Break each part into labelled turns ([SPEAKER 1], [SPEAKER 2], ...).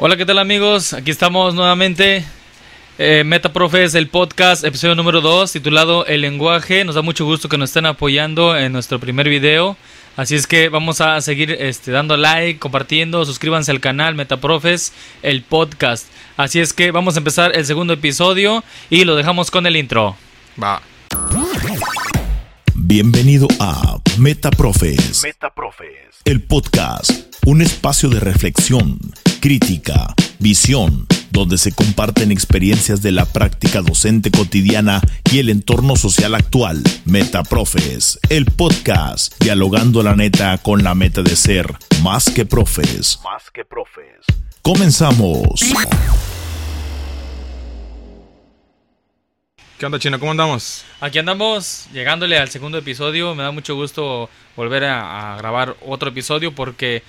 [SPEAKER 1] Hola, ¿qué tal amigos? Aquí estamos nuevamente. Eh, Metaprofes, el podcast, episodio número 2, titulado El lenguaje. Nos da mucho gusto que nos estén apoyando en nuestro primer video. Así es que vamos a seguir este, dando like, compartiendo, suscríbanse al canal Metaprofes, el podcast. Así es que vamos a empezar el segundo episodio y lo dejamos con el intro.
[SPEAKER 2] Va.
[SPEAKER 3] Bienvenido a Metaprofes,
[SPEAKER 2] Metaprofes.
[SPEAKER 3] el podcast, un espacio de reflexión, crítica, visión, donde se comparten experiencias de la práctica docente cotidiana y el entorno social actual. Metaprofes, el podcast, dialogando la neta con la meta de ser más que profes.
[SPEAKER 2] Más que profes.
[SPEAKER 3] Comenzamos.
[SPEAKER 2] ¿Qué onda, Chino? ¿Cómo andamos?
[SPEAKER 1] Aquí andamos llegándole al segundo episodio. Me da mucho gusto volver a, a grabar otro episodio porque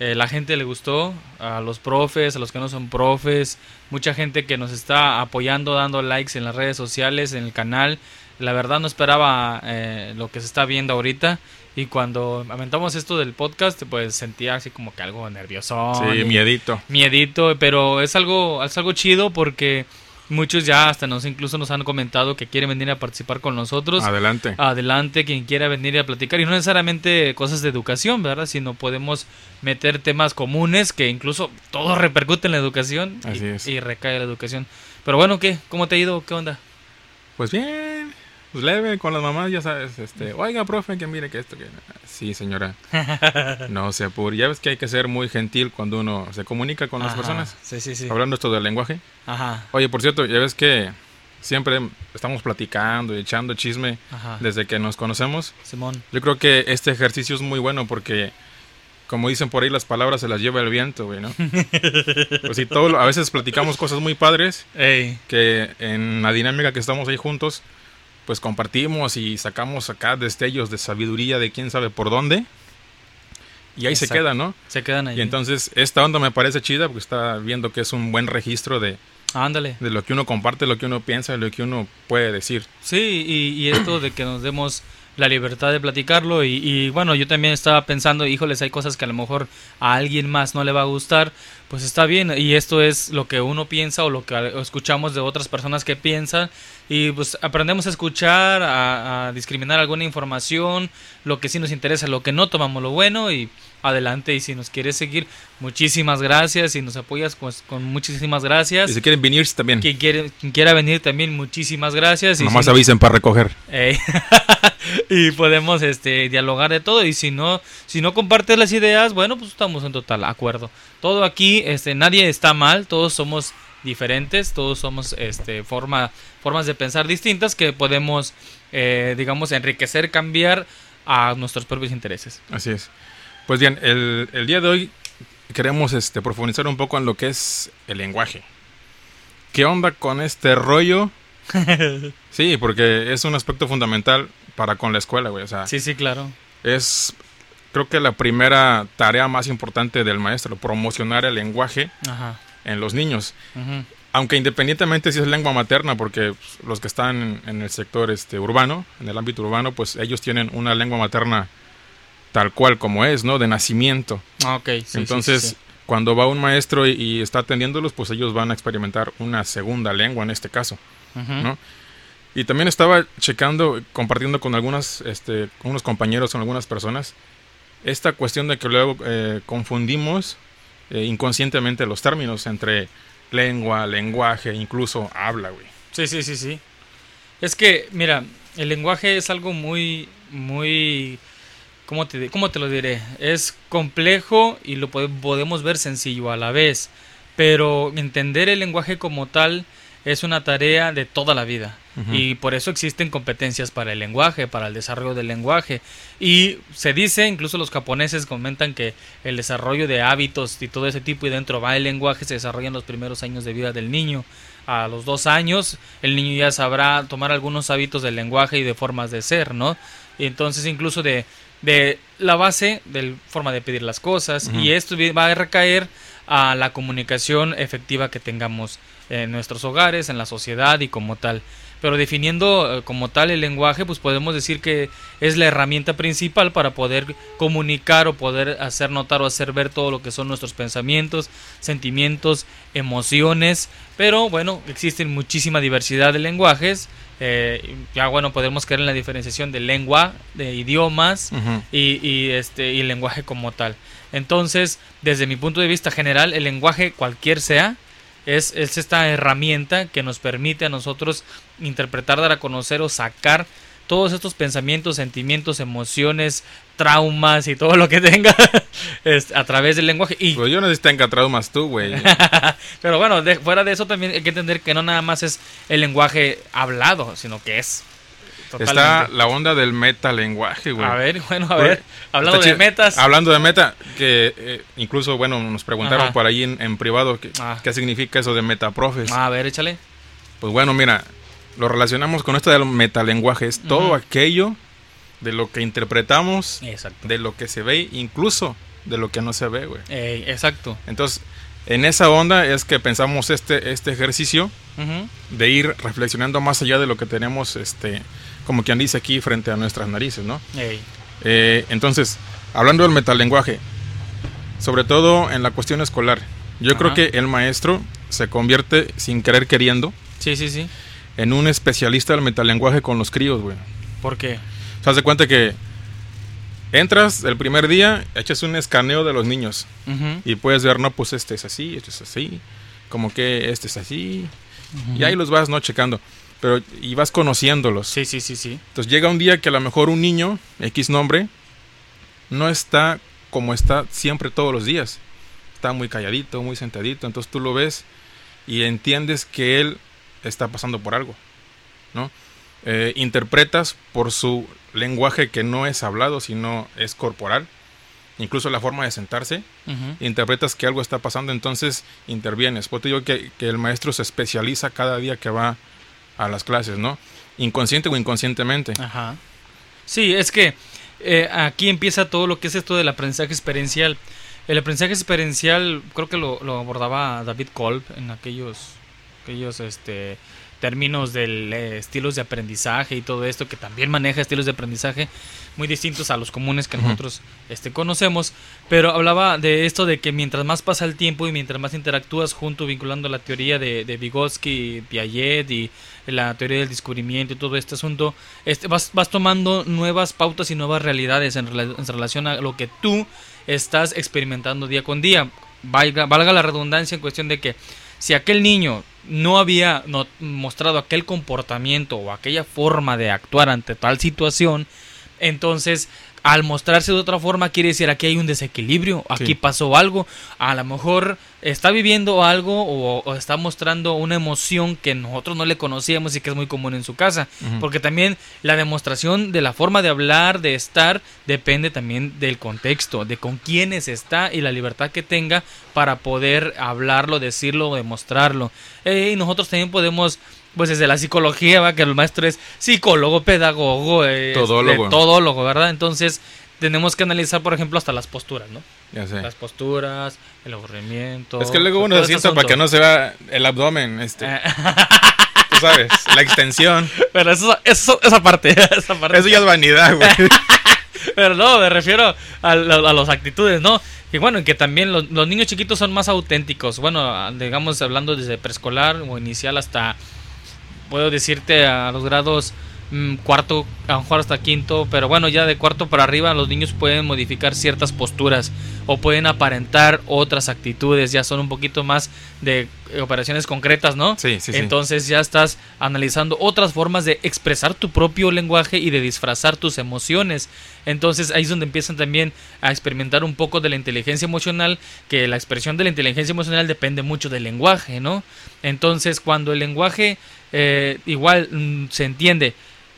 [SPEAKER 1] eh, la gente le gustó, a los profes, a los que no son profes, mucha gente que nos está apoyando, dando likes en las redes sociales, en el canal. La verdad no esperaba eh, lo que se está viendo ahorita. Y cuando aventamos esto del podcast, pues sentía así como que algo nervioso.
[SPEAKER 2] sí, miedito.
[SPEAKER 1] miedito, pero es algo, es algo chido porque muchos ya hasta nos incluso nos han comentado que quieren venir a participar con nosotros.
[SPEAKER 2] Adelante.
[SPEAKER 1] Adelante, quien quiera venir a platicar y no necesariamente cosas de educación, ¿verdad? Sino podemos meter temas comunes que incluso todo repercute en la educación y,
[SPEAKER 2] Así es.
[SPEAKER 1] y recae en la educación. Pero bueno, ¿qué? ¿Cómo te ha ido? ¿Qué onda?
[SPEAKER 2] Pues bien. Pues leve con las mamás, ya sabes. Este, oiga, profe, que mire que esto. que Sí, señora. No se apure. Ya ves que hay que ser muy gentil cuando uno se comunica con las personas.
[SPEAKER 1] Sí, sí, sí.
[SPEAKER 2] Hablando esto del lenguaje.
[SPEAKER 1] Ajá,
[SPEAKER 2] Oye, por cierto, ya ves que siempre estamos platicando y echando chisme
[SPEAKER 1] ajá.
[SPEAKER 2] desde que nos conocemos.
[SPEAKER 1] Simón.
[SPEAKER 2] Yo creo que este ejercicio es muy bueno porque, como dicen por ahí, las palabras se las lleva el viento, güey, ¿no? pues sí, todo, a veces platicamos cosas muy padres
[SPEAKER 1] Ey,
[SPEAKER 2] que en la dinámica que estamos ahí juntos, pues compartimos y sacamos acá destellos de sabiduría de quién sabe por dónde. Y ahí se
[SPEAKER 1] Exacto.
[SPEAKER 2] queda, ¿no?
[SPEAKER 1] se quedan ahí.
[SPEAKER 2] Y entonces esta onda me parece chida porque está viendo que es un buen registro de,
[SPEAKER 1] Ándale.
[SPEAKER 2] de lo que uno comparte, lo que uno piensa y lo que uno puede decir.
[SPEAKER 1] Sí, y, y esto de que nos demos la libertad de platicarlo y, y, bueno, yo también estaba pensando, híjoles, hay cosas que a lo mejor a alguien más no le va a gustar, pues está bien y esto es lo que uno piensa o lo que escuchamos de otras personas que piensan y pues aprendemos a escuchar, a, a discriminar alguna información, lo que sí nos interesa, lo que no tomamos lo bueno y adelante y si nos quieres seguir, muchísimas gracias, si nos apoyas pues con muchísimas gracias.
[SPEAKER 2] Y si quieren venir también,
[SPEAKER 1] Quien, quiere, quien quiera venir también, muchísimas gracias. Y
[SPEAKER 2] nomás
[SPEAKER 1] no-
[SPEAKER 2] avisen para recoger.
[SPEAKER 1] Y podemos este dialogar de todo y si no si no compartes las ideas bueno pues estamos en total acuerdo todo aquí este nadie está mal todos somos diferentes todos somos este forma formas de pensar distintas que podemos eh, digamos enriquecer cambiar a nuestros propios intereses
[SPEAKER 2] Así es. Pues bien, el, el día de hoy queremos este, profundizar un poco en lo que es el lenguaje. ¿Qué onda con este rollo? Sí, porque es un aspecto fundamental para con la escuela, güey. O sea,
[SPEAKER 1] sí sí claro
[SPEAKER 2] es creo que la primera tarea más importante del maestro, promocionar el lenguaje
[SPEAKER 1] ajá
[SPEAKER 2] en los niños. Aunque independientemente si es lengua materna, porque pues, los que están en el sector este, urbano, en el ámbito urbano, pues ellos tienen una lengua materna tal cual como es, ¿no? De nacimiento.
[SPEAKER 1] Ah, ok sí,
[SPEAKER 2] Entonces,
[SPEAKER 1] sí, sí.
[SPEAKER 2] cuando va un maestro y, y está atendiéndolos, pues ellos van a experimentar una segunda lengua en este caso, ¿no? Y también estaba checando, compartiendo con algunas, este, con unos compañeros, con algunas personas, esta cuestión de que luego eh, confundimos eh, inconscientemente los términos entre lengua, lenguaje, incluso habla, güey.
[SPEAKER 1] Sí, sí, sí, sí. Es que, mira, el lenguaje es algo muy, muy, ¿cómo te, cómo te lo diré? Es complejo y lo pode- podemos ver sencillo a la vez, pero entender el lenguaje como tal es una tarea de toda la vida. Y por eso existen competencias para el lenguaje, para el desarrollo del lenguaje. Y se dice, incluso los japoneses comentan que el desarrollo de hábitos y todo ese tipo y dentro va el lenguaje se desarrolla en los primeros años de vida del niño. A los dos años el niño ya sabrá tomar algunos hábitos del lenguaje y de formas de ser, ¿no? Y entonces incluso de, de la base de la forma de pedir las cosas y esto va a recaer a la comunicación efectiva que tengamos en nuestros hogares, en la sociedad y como tal. Pero definiendo eh, como tal el lenguaje, pues podemos decir que es la herramienta principal para poder comunicar o poder hacer notar o hacer ver todo lo que son nuestros pensamientos, sentimientos, emociones. Pero bueno, existen muchísima diversidad de lenguajes. Eh, ya bueno, podemos caer en la diferenciación de lengua, de idiomas y, y, este y lenguaje como tal. Entonces, desde mi punto de vista general, el lenguaje cualquier sea es, es esta herramienta que nos permite a nosotros interpretar, dar a conocer o sacar todos estos pensamientos, sentimientos, emociones, traumas y todo lo que tenga es, a través del lenguaje. Y,
[SPEAKER 2] Pues yo no sé si tenga traumas tú, güey.
[SPEAKER 1] pero bueno, de- fuera de eso también hay que entender que no nada más es el lenguaje hablado, sino que es
[SPEAKER 2] Está la onda del metalenguaje, güey.
[SPEAKER 1] A ver, bueno, a ver, hablando de metas.
[SPEAKER 2] Hablando de meta, que eh, incluso, bueno, nos preguntaron
[SPEAKER 1] Ajá.
[SPEAKER 2] por ahí en, en privado que-
[SPEAKER 1] Ah.
[SPEAKER 2] qué significa eso de metaprofes.
[SPEAKER 1] A ver, échale.
[SPEAKER 2] Pues bueno, mira, lo relacionamos con esto del metalenguaje. Es todo aquello de lo que interpretamos,
[SPEAKER 1] Exacto.
[SPEAKER 2] de lo que se ve, incluso de lo que no se ve, güey.
[SPEAKER 1] Ey, exacto.
[SPEAKER 2] Entonces, en esa onda es que pensamos este, este ejercicio de ir reflexionando más allá de lo que tenemos, este, como quien dice aquí, frente a nuestras narices, ¿no? Eh, entonces, hablando del metalenguaje, sobre todo en la cuestión escolar, yo
[SPEAKER 1] Ajá.
[SPEAKER 2] creo que el maestro se convierte sin querer queriendo
[SPEAKER 1] Sí, sí, sí.
[SPEAKER 2] en un especialista del metalenguaje con los críos, güey.
[SPEAKER 1] ¿Por qué?
[SPEAKER 2] O sea, de cuenta que entras el primer día, echas un escaneo de los niños
[SPEAKER 1] Ujú.
[SPEAKER 2] y puedes ver, no, pues este es así, este es así, como que este es así, y
[SPEAKER 1] Ujú.
[SPEAKER 2] ahí los vas, ¿no? Checando. Pero, y vas conociéndolos.
[SPEAKER 1] Sí, sí, sí, sí.
[SPEAKER 2] Entonces llega un día que a lo mejor un niño, X nombre, no está como está siempre todos los días. Está muy calladito, muy sentadito. Entonces tú lo ves y entiendes que él está pasando por algo. ¿no? Eh, interpretas por su lenguaje que no es hablado, sino es corporal. Incluso la forma de sentarse. Interpretas que algo está pasando, entonces intervienes. Por eso digo que, que el maestro se especializa cada día que va a las clases, ¿no? Inconsciente o inconscientemente.
[SPEAKER 1] Ajá. Sí, es que eh, aquí empieza todo lo que es esto del aprendizaje experiencial. El aprendizaje experiencial creo que lo, lo abordaba David Kolb en aquellos, aquellos este, términos del eh, estilos de aprendizaje y todo esto, que también maneja estilos de aprendizaje muy distintos a los comunes que nosotros este, conocemos, pero hablaba de esto de que mientras más pasa el tiempo y mientras más interactúas junto, vinculando la teoría de, de Vygotsky, Piaget y la teoría del descubrimiento y todo este asunto, este, vas, vas tomando nuevas pautas y nuevas realidades en, rela- en relación a lo que tú estás experimentando día con día. Valga, valga la redundancia en cuestión de que si aquel niño no había no- mostrado aquel comportamiento o aquella forma de actuar ante tal situación, entonces al mostrarse de otra forma quiere decir aquí hay un desequilibrio, aquí
[SPEAKER 2] Sí.
[SPEAKER 1] pasó algo, a lo mejor está viviendo algo o, o está mostrando una emoción que nosotros no le conocíamos y que es muy común en su casa, porque también la demostración de la forma de hablar, de estar, depende también del contexto, de con quiénes está y la libertad que tenga para poder hablarlo, decirlo o demostrarlo. Eh, y nosotros también podemos pues desde la psicología, va que el maestro es psicólogo, pedagogo, eh,
[SPEAKER 2] Todólogo.
[SPEAKER 1] todólogo, ¿verdad? Entonces tenemos que analizar, por ejemplo, hasta las posturas, ¿no?
[SPEAKER 2] Ya sé.
[SPEAKER 1] Las posturas, el aburrimiento.
[SPEAKER 2] Es que luego uno se sienta para que no se vea el abdomen, este,
[SPEAKER 1] Eh,
[SPEAKER 2] tú sabes, la extensión.
[SPEAKER 1] pero eso, eso, esa parte, esa parte.
[SPEAKER 2] Eso ya es vanidad, güey.
[SPEAKER 1] Pero no, me refiero a, a las actitudes, ¿no? Y bueno, que también los, los niños chiquitos son más auténticos. Bueno, a- digamos, hablando desde preescolar o inicial hasta, puedo decirte, a los grados cuarto, a lo mejor hasta quinto, pero bueno, ya de cuarto para arriba los niños pueden modificar ciertas posturas o pueden aparentar otras actitudes, ya son un poquito más de operaciones concretas, ¿no?
[SPEAKER 2] Sí, sí, sí.
[SPEAKER 1] Entonces ya estás analizando otras formas de expresar tu propio lenguaje y de disfrazar tus emociones. Entonces ahí es donde empiezan también a experimentar un poco de la inteligencia emocional, que la expresión de la inteligencia emocional depende mucho del lenguaje, ¿no? Entonces cuando el lenguaje eh, igual mm, se entiende,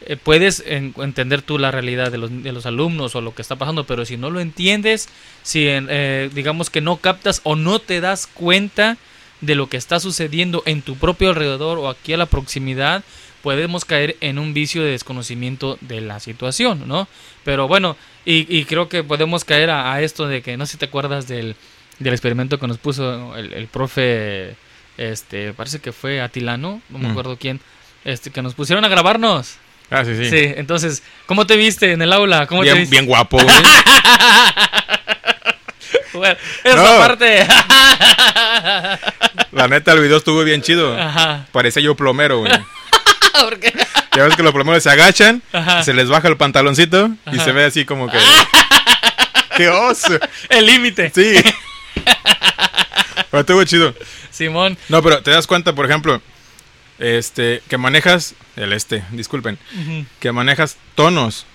[SPEAKER 1] eh, puedes en- entender tú la realidad de los, de los alumnos o lo que está pasando, pero si no lo entiendes, si en- eh, digamos que no captas o no te das cuenta de lo que está sucediendo en tu propio alrededor o aquí a la proximidad, podemos caer en un vicio de desconocimiento de la situación, ¿no? Pero bueno, y, y creo que podemos caer a, a esto de que no sé si te acuerdas del, del experimento que nos puso el, el profe, este, parece que fue Atilano, no me
[SPEAKER 2] Mm.
[SPEAKER 1] acuerdo quién, este, que nos pusieron a grabarnos.
[SPEAKER 2] Ah, sí, sí.
[SPEAKER 1] Sí, entonces, ¿cómo te viste en el aula? ¿Cómo te
[SPEAKER 2] Bien,
[SPEAKER 1] viste?
[SPEAKER 2] bien guapo, güey.
[SPEAKER 1] Bueno, esa
[SPEAKER 2] No.
[SPEAKER 1] parte.
[SPEAKER 2] La neta, el video estuvo bien chido.
[SPEAKER 1] Ajá.
[SPEAKER 2] Parecía yo plomero, güey.
[SPEAKER 1] ¿Por qué?
[SPEAKER 2] Ya ves que los plomeros se agachan,
[SPEAKER 1] Ajá.
[SPEAKER 2] se les baja el pantaloncito y se ve así como que. ¡Qué oso!
[SPEAKER 1] El límite.
[SPEAKER 2] Sí. Pero estuvo chido.
[SPEAKER 1] Simón.
[SPEAKER 2] No, pero te das cuenta, por ejemplo, este, que manejas, el este, disculpen, que manejas tonos,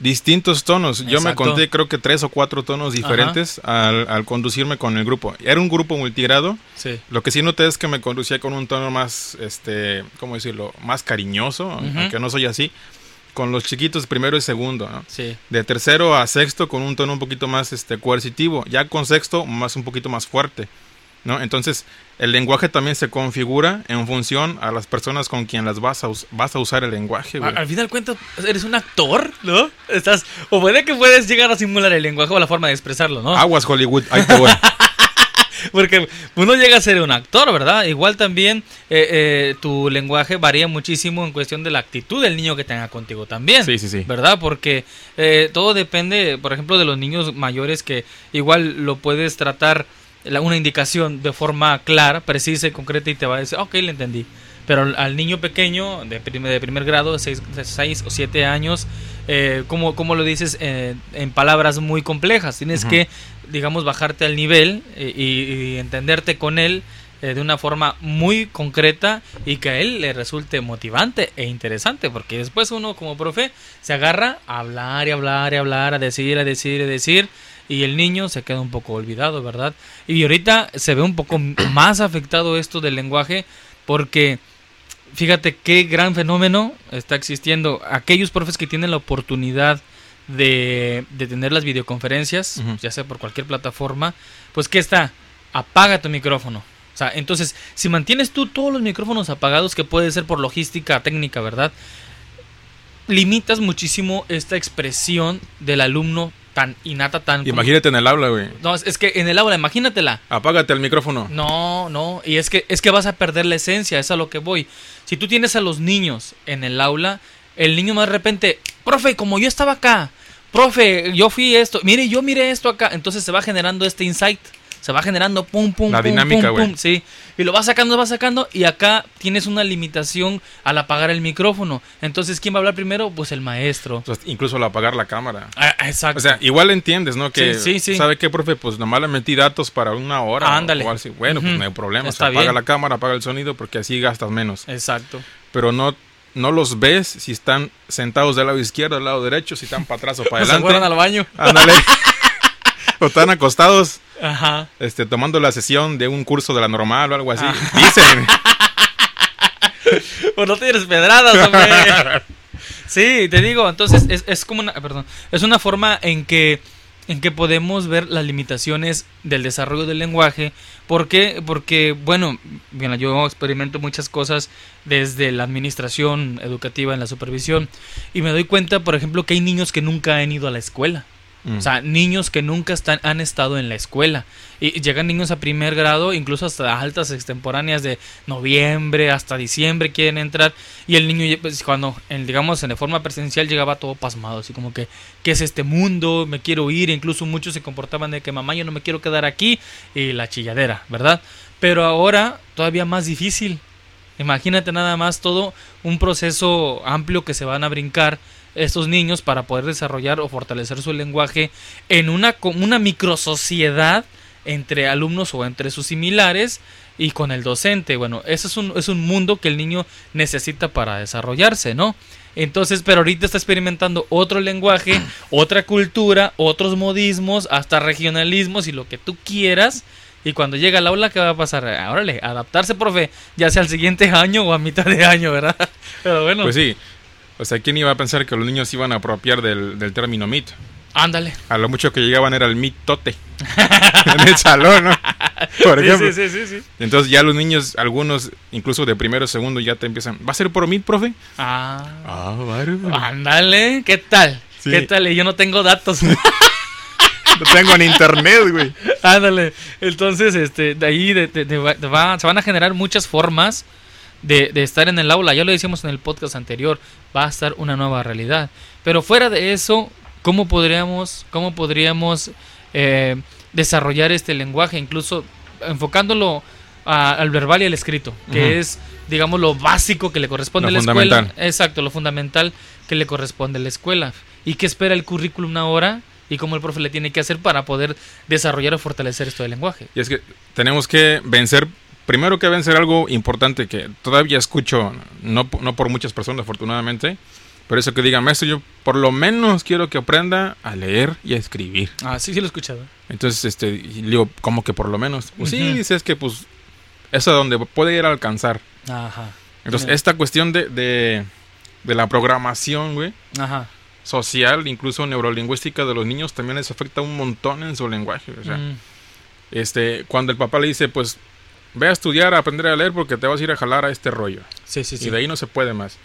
[SPEAKER 2] distintos tonos. Yo me conté creo que tres o cuatro tonos diferentes al, al conducirme con el grupo. Era un grupo multigrado.
[SPEAKER 1] Sí.
[SPEAKER 2] Lo que sí noté es que me conducía con un tono más, este, ¿cómo decirlo? Más cariñoso, aunque no soy así. Con los chiquitos primero y segundo, ¿no?
[SPEAKER 1] Sí.
[SPEAKER 2] De tercero a sexto con un tono un poquito más este, coercitivo. Ya con sexto más un poquito más fuerte. ¿No? Entonces, el lenguaje también se configura en función a las personas con quien las vas a, us- vas a usar el lenguaje, güey.
[SPEAKER 1] Al final cuentas, eres un actor, ¿no? Estás. O puede que puedes llegar a simular el lenguaje o la forma de expresarlo, ¿no?
[SPEAKER 2] Aguas Hollywood, ahí te voy.
[SPEAKER 1] Porque uno llega a ser un actor, ¿verdad? Igual también eh, eh, tu lenguaje varía muchísimo en cuestión de la actitud del niño que tenga contigo también.
[SPEAKER 2] Sí, sí, sí.
[SPEAKER 1] ¿Verdad? Porque eh, todo depende, por ejemplo, de los niños mayores que igual lo puedes tratar una indicación de forma clara, precisa y concreta y te va a decir, ok, le entendí. Pero al, niño pequeño de primer, de primer grado, de 6 o 7 años, eh, ¿cómo, cómo lo dices eh, en palabras muy complejas? Tienes
[SPEAKER 2] Ujú.
[SPEAKER 1] que, digamos, bajarte al nivel eh, y, y entenderte con él eh, de una forma muy concreta y que a él le resulte motivante e interesante, porque después uno como profe se agarra a hablar y hablar y hablar, a decir, a decir, a decir, y el niño se queda un poco olvidado, ¿verdad? Y ahorita se ve un poco más afectado esto del lenguaje porque fíjate qué gran fenómeno está existiendo. Aquellos profes que tienen la oportunidad de, de tener las videoconferencias, ya sea por cualquier plataforma, pues ¿qué está? Apaga tu micrófono. O sea, entonces, si mantienes tú todos los micrófonos apagados, que puede ser por logística técnica, ¿verdad? Limitas muchísimo esta expresión del alumno tan innata, tan... como-
[SPEAKER 2] Imagínate en el aula, güey.
[SPEAKER 1] No, es, es que en el aula, imagínatela.
[SPEAKER 2] Apágate el micrófono.
[SPEAKER 1] No, no, y es que es que vas a perder la esencia, es a lo que voy. Si tú tienes a los niños en el aula, el niño más de repente, profe, como yo estaba acá, profe, yo fui esto, mire, yo miré esto acá, entonces se va generando este insight, se va generando pum pum
[SPEAKER 2] La
[SPEAKER 1] pum,
[SPEAKER 2] dinámica,
[SPEAKER 1] pum, sí, y lo vas sacando, vas sacando y acá tienes una limitación al apagar el micrófono. Entonces, ¿quién va a hablar primero? Pues el maestro.
[SPEAKER 2] Incluso al apagar la cámara.
[SPEAKER 1] Ah, exacto.
[SPEAKER 2] O sea, igual entiendes, ¿no? Que,
[SPEAKER 1] Sí, sí, sí.
[SPEAKER 2] ¿sabe qué, profe? Pues nomás le metí datos para una hora.
[SPEAKER 1] Ándale.
[SPEAKER 2] O así. Bueno, pues no hay problema. O
[SPEAKER 1] Está
[SPEAKER 2] sea, apaga
[SPEAKER 1] bien.
[SPEAKER 2] la cámara, apaga el sonido, porque así gastas menos.
[SPEAKER 1] exacto.
[SPEAKER 2] Pero no, no los ves si están sentados del lado izquierdo, del lado derecho, si están para atrás o para
[SPEAKER 1] Se fueron
[SPEAKER 2] adelante.
[SPEAKER 1] al baño.
[SPEAKER 2] Ándale. o están acostados,
[SPEAKER 1] Ajá.
[SPEAKER 2] este, tomando la sesión de un curso de la normal o algo así.
[SPEAKER 1] Ah.
[SPEAKER 2] Dicen.
[SPEAKER 1] Pues no tienes pedradas, hombre. Sí, te digo, entonces es, es como una, perdón, es una forma en que en que podemos ver las limitaciones del desarrollo del lenguaje. ¿Por qué? Porque, bueno, bien, yo experimento muchas cosas desde la administración educativa en la supervisión y me doy cuenta, por ejemplo, que hay niños que nunca han ido a la escuela.
[SPEAKER 2] Mm.
[SPEAKER 1] O sea, niños que nunca están, han estado en la escuela. Y llegan niños a primer grado, incluso hasta altas extemporáneas de noviembre hasta diciembre quieren entrar. Y el niño, pues, cuando, digamos, en forma presencial llegaba todo pasmado, así como que, ¿qué es este mundo? Me quiero ir. Incluso muchos se comportaban de que mamá, yo no me quiero quedar aquí. Y la chilladera, ¿verdad? Pero ahora todavía más difícil. Imagínate nada más todo un proceso amplio que se van a brincar estos niños para poder desarrollar o fortalecer su lenguaje en una, una microsociedad entre alumnos o entre sus similares y con el docente. Bueno, ese es un, es un mundo que el niño necesita para desarrollarse, ¿no? Entonces, pero ahorita está experimentando otro lenguaje, otra cultura, otros modismos, hasta regionalismos y lo que tú quieras. Y cuando llega al aula, ¿qué va a pasar? Ah, Órale, adaptarse, profe, ya sea al siguiente año o a mitad de año, ¿verdad? Pero bueno,
[SPEAKER 2] Pues sí. O sea, ¿quién iba a pensar que los niños iban a apropiar del, del término mit?
[SPEAKER 1] ándale.
[SPEAKER 2] A lo mucho que llegaban era el mitote. en el salón, ¿no? Por ejemplo.
[SPEAKER 1] sí, sí, sí.
[SPEAKER 2] Entonces ya los niños, algunos, incluso de primero o segundo, ya te empiezan. ¿Va a ser por mit, profe?
[SPEAKER 1] Ah,
[SPEAKER 2] Ah, vale.
[SPEAKER 1] ándale, ¿qué tal? ¿Qué tal? Y yo no tengo datos.
[SPEAKER 2] Lo tengo en internet, güey.
[SPEAKER 1] Ándale. Entonces, este, de ahí de- de- de va- se van a generar muchas formas de, de estar en el aula, ya lo decíamos en el podcast anterior, va a estar una nueva realidad. Pero fuera de eso, ¿cómo podríamos, cómo podríamos eh, desarrollar este lenguaje, incluso enfocándolo a- al verbal y al escrito, que es, digamos, lo básico que le corresponde
[SPEAKER 2] Lo
[SPEAKER 1] a la escuela. Exacto, lo fundamental que le corresponde a la escuela. ¿Y qué espera el currículum ahora? Y cómo el profe le tiene que hacer para poder desarrollar o fortalecer esto del lenguaje.
[SPEAKER 2] Y es que tenemos que vencer, primero que vencer algo importante que todavía escucho, no, no por muchas personas afortunadamente, pero eso que diga, maestro, yo por lo menos quiero que aprenda a leer y a escribir.
[SPEAKER 1] Ah, sí, sí lo he escuchado.
[SPEAKER 2] Entonces, este, digo, ¿cómo que por lo menos? Pues sí,
[SPEAKER 1] Ujú.
[SPEAKER 2] dices que pues es a donde puede ir a alcanzar.
[SPEAKER 1] Ajá.
[SPEAKER 2] Entonces, esta cuestión de, de, de la programación, güey,
[SPEAKER 1] Ajá.
[SPEAKER 2] social, incluso neurolingüística de los niños, también les afecta un montón en su lenguaje. O sea,
[SPEAKER 1] Mm,
[SPEAKER 2] este, cuando el papá le dice, pues, ve a estudiar, a aprender a leer porque te vas a ir a jalar a este rollo.
[SPEAKER 1] sí, sí, sí.
[SPEAKER 2] Y de ahí no se puede más.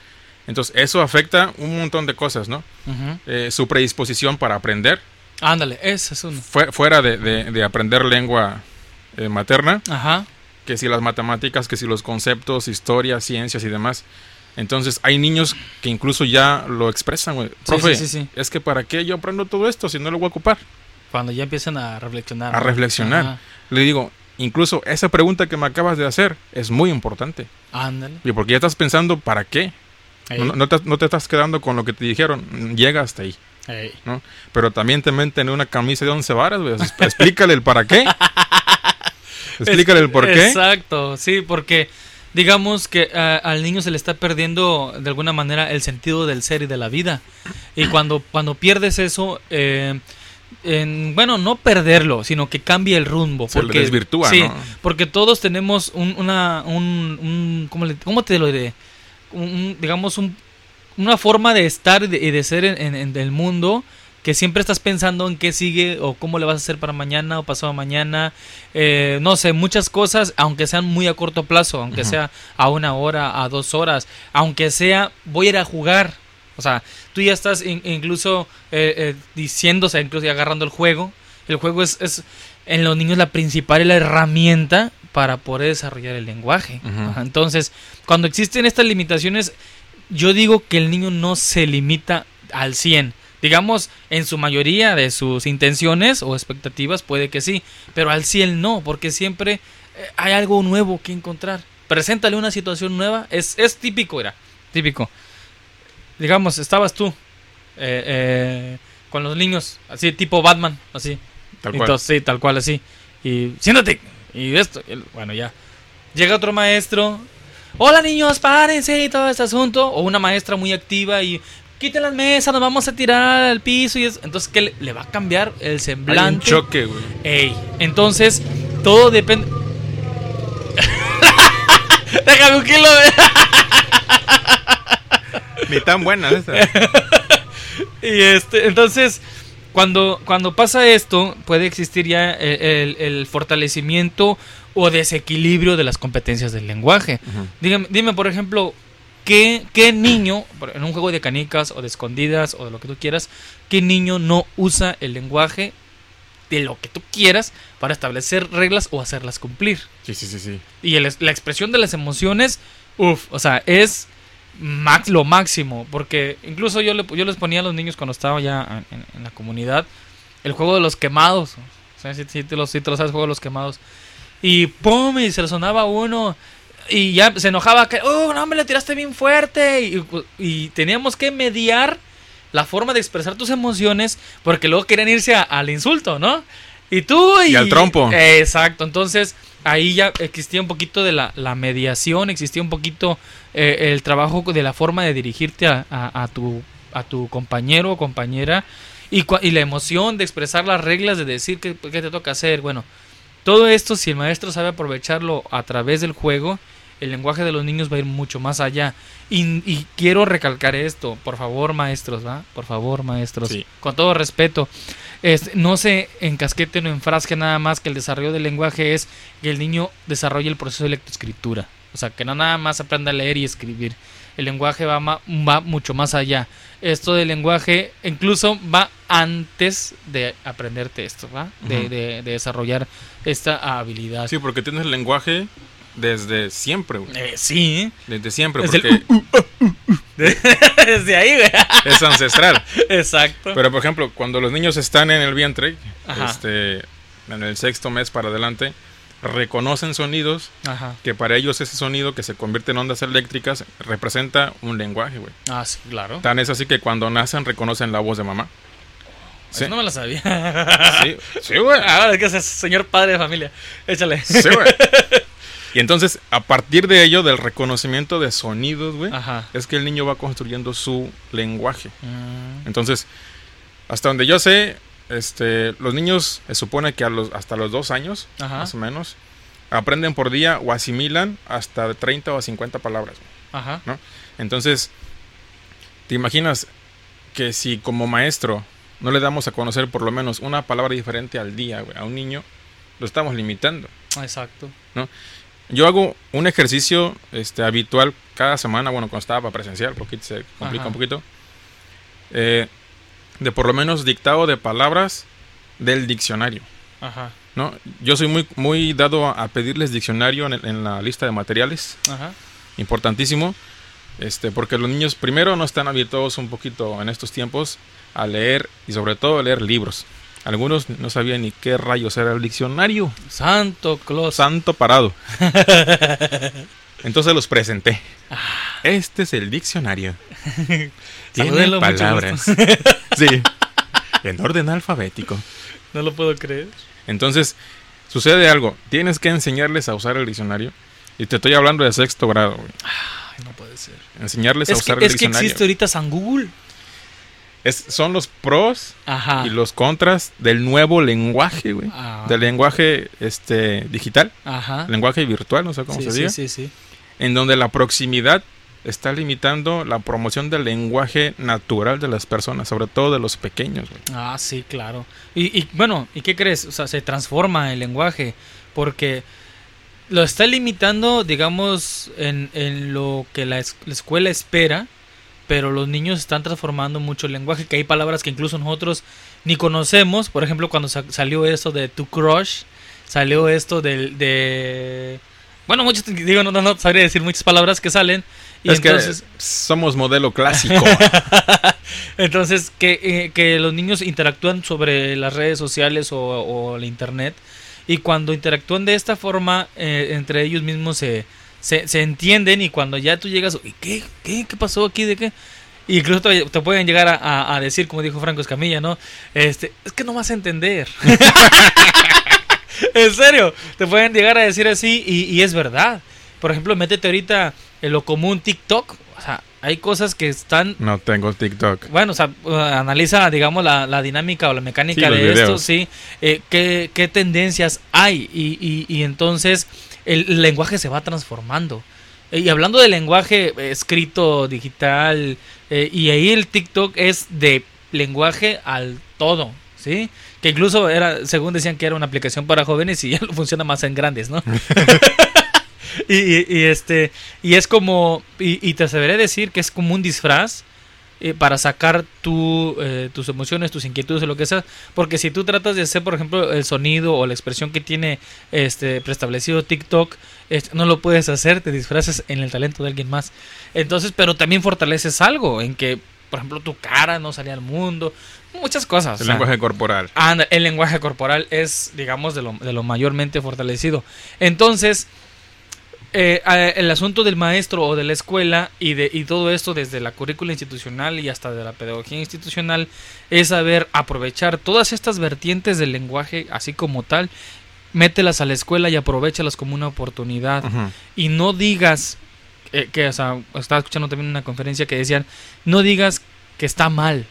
[SPEAKER 2] Entonces, eso afecta un montón de cosas, ¿no?
[SPEAKER 1] Ujú.
[SPEAKER 2] Eh, su predisposición para aprender,
[SPEAKER 1] Ándale, ese es uno.
[SPEAKER 2] fue, fuera de, de- de aprender lengua eh, materna,
[SPEAKER 1] Ajá.
[SPEAKER 2] que si las matemáticas, que si los conceptos, historia, ciencias y demás. Entonces, hay niños que incluso ya lo expresan, güey. Profe,
[SPEAKER 1] sí, sí, sí.
[SPEAKER 2] es que ¿para qué yo aprendo todo esto si no lo voy a ocupar?
[SPEAKER 1] Cuando ya empiezan a reflexionar.
[SPEAKER 2] A reflexionar.
[SPEAKER 1] Ajá.
[SPEAKER 2] Le digo, incluso esa pregunta que me acabas de hacer es muy importante.
[SPEAKER 1] Ándale.
[SPEAKER 2] Y porque ya estás pensando, ¿para qué? No, no te, no te estás quedando con lo que te dijeron. Llega hasta ahí. ¿no? Pero también te meten en una camisa de once varas, Explícale el para qué. Explícale el por qué.
[SPEAKER 1] Exacto, sí, porque digamos que ah, al niño se le está perdiendo de alguna manera el sentido del ser y de la vida. Y cuando, cuando pierdes eso, eh, en- bueno, no perderlo, sino que cambie el rumbo.
[SPEAKER 2] Se
[SPEAKER 1] porque,
[SPEAKER 2] desvirtúa,
[SPEAKER 1] sí,
[SPEAKER 2] ¿no?
[SPEAKER 1] porque todos tenemos un, una, un, un- ¿cómo, le- cómo te lo diré? Un- digamos, un, una forma de estar y de, ser en, el mundo que siempre estás pensando en qué sigue o cómo le vas a hacer para mañana o pasado mañana. Eh, no sé, muchas cosas, aunque sean muy a corto plazo, aunque sea a una hora, a dos horas, aunque sea voy a ir a jugar. O sea, tú ya estás in- incluso eh, eh, diciéndose, incluso y agarrando el juego. El juego es, es en los niños la principal y la herramienta para poder desarrollar el lenguaje. Entonces, cuando existen estas limitaciones, yo digo que el niño no se limita al 100. Digamos, en su mayoría de sus intenciones o expectativas puede que sí, pero al 100 no, porque siempre eh, hay algo nuevo que encontrar. Preséntale una situación nueva, es, es típico, era típico. Digamos, estabas tú eh, eh, con los niños, así tipo Batman, así.
[SPEAKER 2] Tal cual.
[SPEAKER 1] Entonces, sí, tal cual así. Y siéntate. Y esto. y bueno, ya. Llega otro maestro. Hola niños, párense y todo este asunto. O una maestra muy activa y quiten las mesas, nos vamos a tirar al piso. y es- Entonces, ¿qué le, le va a cambiar el
[SPEAKER 2] Hay un
[SPEAKER 1] semblante?
[SPEAKER 2] choque, güey.
[SPEAKER 1] Ey, entonces, todo depende. Déjame un kilo de.
[SPEAKER 2] Ni tan buena esa.
[SPEAKER 1] Y este, entonces, cuando, cuando pasa esto, puede existir ya el, el- el fortalecimiento o desequilibrio de las competencias del lenguaje. Dígame, dime, por ejemplo, ¿qué, qué niño, en un juego de canicas o de escondidas o de lo que tú quieras, qué niño no usa el lenguaje de lo que tú quieras para establecer reglas o hacerlas cumplir?
[SPEAKER 2] Sí, sí, sí, sí.
[SPEAKER 1] Y el- la expresión de las emociones, uff, o sea, es max, lo máximo. Porque incluso yo, le- yo les ponía a los niños cuando estaba ya en, en la comunidad el juego de los quemados. O sea, si, si te, lo, si te lo sabes, el juego de los quemados. Y pum, y se le sonaba uno. Y ya se enojaba que, oh, no, me le tiraste bien fuerte. Y, y teníamos que mediar la forma de expresar tus emociones porque luego querían irse a- al insulto, ¿no? Y tú y,
[SPEAKER 2] Y al trompo.
[SPEAKER 1] Exacto, entonces ahí ya existía un poquito de la, la mediación, existía un poquito eh, el trabajo de la forma de dirigirte a, a- a tu, a tu compañero o compañera y, y la emoción de expresar las reglas, de decir qué, qué te toca hacer. Bueno, todo esto, si el maestro sabe aprovecharlo a través del juego, el lenguaje de los niños va a ir mucho más allá. Y, y quiero recalcar esto, por favor, maestros, ¿va? Por favor, maestros,
[SPEAKER 2] Sí.
[SPEAKER 1] con todo respeto. Es, no se encasqueten o enfrasquen nada más que el desarrollo del lenguaje es que el niño desarrolle el proceso de lectoescritura. O sea, que no nada más aprenda a leer y escribir. El lenguaje va, ma- va mucho más allá. Esto del lenguaje incluso va antes de aprenderte esto, ¿va? De, de- de desarrollar esta habilidad.
[SPEAKER 2] Sí, porque tienes el lenguaje desde siempre, güey.
[SPEAKER 1] Eh, sí.
[SPEAKER 2] Desde siempre,
[SPEAKER 1] Desde
[SPEAKER 2] porque
[SPEAKER 1] el Desde ahí, güey.
[SPEAKER 2] es ancestral.
[SPEAKER 1] Exacto.
[SPEAKER 2] Pero por ejemplo, cuando los niños están en el vientre,
[SPEAKER 1] Ajá.
[SPEAKER 2] este, en el sexto mes para adelante, reconocen sonidos
[SPEAKER 1] Ajá.
[SPEAKER 2] que para ellos ese sonido que se convierte en ondas eléctricas representa un lenguaje, güey.
[SPEAKER 1] Ah, sí, claro.
[SPEAKER 2] Tan es así que cuando nacen reconocen la voz de mamá. Sí,
[SPEAKER 1] no me lo sabía.
[SPEAKER 2] sí, sí, güey.
[SPEAKER 1] Ahora es que es señor padre de familia. Échale.
[SPEAKER 2] Sí, güey. Y entonces, a partir de ello, del reconocimiento de sonidos, güey, es que el niño va construyendo su lenguaje.
[SPEAKER 1] Mm,
[SPEAKER 2] Entonces, hasta donde yo sé, este, los niños se supone que a los, hasta los dos años,
[SPEAKER 1] Ajá.
[SPEAKER 2] más o menos, aprenden por día o asimilan hasta de 30 o 50 palabras.
[SPEAKER 1] Ajá.
[SPEAKER 2] Entonces, ¿te imaginas que si como maestro no le damos a conocer por lo menos una palabra diferente al día güey, a un niño, lo estamos limitando?
[SPEAKER 1] Exacto.
[SPEAKER 2] Yo hago un ejercicio este, habitual cada semana, bueno, cuando estaba para presencial, poquito, se complica
[SPEAKER 1] Ajá.
[SPEAKER 2] un poquito, eh, de por lo menos dictado de palabras del diccionario.
[SPEAKER 1] Ajá.
[SPEAKER 2] ¿no? Yo soy muy, muy dado a, pedirles diccionario en, la lista de materiales,
[SPEAKER 1] Ajá.
[SPEAKER 2] importantísimo, este, porque los niños primero no están habituados un poquito en estos tiempos a leer y sobre todo a leer libros. Algunos no sabían ni qué rayos era el diccionario.
[SPEAKER 1] Santo Claus.
[SPEAKER 2] Santo parado. Entonces los presenté. Este es el diccionario. Tiene palabras. sí. En orden alfabético.
[SPEAKER 1] No lo puedo creer.
[SPEAKER 2] Entonces, sucede algo. Tienes que enseñarles a usar el diccionario. Y te estoy hablando de sexto grado. güey.
[SPEAKER 1] Ay, no puede ser.
[SPEAKER 2] Enseñarles a
[SPEAKER 1] Es que,
[SPEAKER 2] usar el
[SPEAKER 1] es que
[SPEAKER 2] diccionario.
[SPEAKER 1] existe ahorita San Google.
[SPEAKER 2] Es- son los pros
[SPEAKER 1] Ajá.
[SPEAKER 2] y los contras del nuevo lenguaje, güey.
[SPEAKER 1] Ah.
[SPEAKER 2] Del lenguaje este, digital,
[SPEAKER 1] Ajá.
[SPEAKER 2] lenguaje virtual, no sé cómo
[SPEAKER 1] sí,
[SPEAKER 2] se
[SPEAKER 1] sí,
[SPEAKER 2] diga.
[SPEAKER 1] sí, sí.
[SPEAKER 2] en donde la proximidad está limitando la promoción del lenguaje natural de las personas, sobre todo de los pequeños.
[SPEAKER 1] Ah, sí, claro. Y, bueno, ¿y qué crees? O sea, se transforma el lenguaje porque lo está limitando, digamos, en, en lo que la escuela espera, pero los niños están transformando mucho el lenguaje, que hay palabras que incluso nosotros ni conocemos. Por ejemplo, cuando sa- salió esto de tu crush, salió esto del de... Bueno, muchos, digo, no, no, no sabría decir muchas palabras que salen. Y
[SPEAKER 2] es
[SPEAKER 1] entonces...
[SPEAKER 2] que somos modelo clásico.
[SPEAKER 1] Entonces, que, eh, que los niños interactúan sobre las redes sociales o, o la internet. Y cuando interactúan de esta forma, eh, entre ellos mismos se, se, se entienden. Y cuando ya tú llegas, "¿Y ¿qué, qué, qué pasó aquí? ¿De qué? Y incluso te, te pueden llegar a, a- a decir, como dijo Franco Escamilla, ¿no? Este, es que no vas a entender. en serio, te pueden llegar a decir así y, y es verdad. Por ejemplo, métete ahorita en lo común TikTok. O sea, hay cosas que están
[SPEAKER 2] no tengo TikTok.
[SPEAKER 1] bueno, o sea, uh, analiza, digamos, la, la dinámica o la mecánica
[SPEAKER 2] Sí,
[SPEAKER 1] de esto, sí. Eh, ¿qué, qué tendencias hay? Y, y, y entonces el lenguaje se va transformando. Y hablando de lenguaje escrito, digital, eh, y ahí el TikTok es de lenguaje al todo, ¿sí? Que incluso era, según decían que era una aplicación para jóvenes y ya funciona más en grandes, ¿no? y, y- y este y es como y, y te sabré decir que es como un disfraz eh, para sacar tu, eh, tus emociones, tus inquietudes o lo que sea, porque si tú tratas de hacer, por ejemplo, el sonido o la expresión que tiene este preestablecido TikTok, no lo puedes hacer, te disfrazas en el talento de alguien más. Entonces, pero también fortaleces algo en que, por ejemplo, tu cara no salía al mundo, muchas cosas.
[SPEAKER 2] El
[SPEAKER 1] o sea,
[SPEAKER 2] lenguaje corporal.
[SPEAKER 1] Anda, el lenguaje corporal es, digamos, de lo, de lo mayormente fortalecido. Entonces, eh, el asunto del maestro o de la escuela y, de, y todo esto desde la currícula institucional y hasta de la pedagogía institucional es saber aprovechar todas estas vertientes del lenguaje así como tal, mételas a la escuela y aprovechalas como una oportunidad y no digas eh, que, o sea, estaba escuchando también una conferencia que decían, no digas que está mal.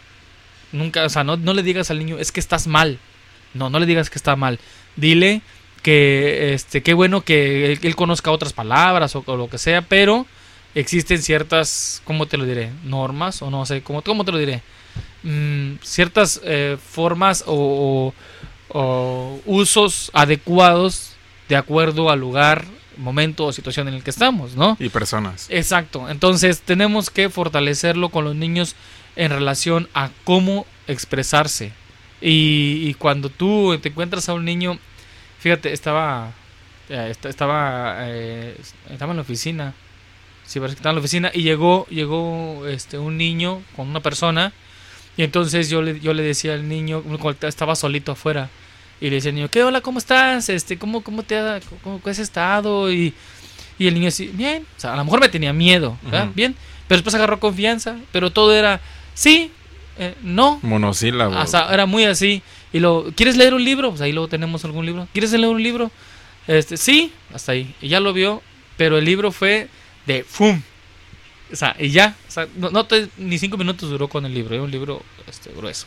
[SPEAKER 1] Nunca, o sea, no, no le digas al niño, es que estás mal. No, no le digas que está mal. Dile que, este, qué bueno que él, él conozca otras palabras o, o lo que sea, pero existen ciertas, ¿cómo te lo diré? Normas o no sé, ¿cómo, cómo te lo diré? Mm, ciertas eh, formas o, o- o usos adecuados de acuerdo al lugar, momento o situación en el que estamos, ¿no?
[SPEAKER 2] Y personas.
[SPEAKER 1] Exacto. Entonces tenemos que fortalecerlo con los niños en relación a cómo expresarse. Y, y cuando tú te encuentras a un niño, fíjate, estaba eh, est- estaba, eh, estaba en la oficina. Sí, parece que estaba en la oficina y llegó, llegó este, un niño con una persona y entonces yo le, yo le decía al niño, estaba solito afuera, y le decía al niño, ¿qué hola, cómo estás? Este, ¿cómo, cómo te ha, cómo, has estado? Y, y el niño así, bien, o sea, a lo mejor me tenía miedo. Bien, pero después agarró confianza, pero todo era, sí, eh, no,
[SPEAKER 2] Monosílabo.
[SPEAKER 1] o sea, era muy así. Y lo, ¿quieres leer un libro? Pues ahí luego tenemos algún libro. ¿Quieres leer un libro? Este, sí, hasta ahí. Y ya lo vio, pero el libro fue de ¡fum! O sea, y ya, o sea, no, no te- ni cinco minutos duró con el libro, era un libro este, grueso.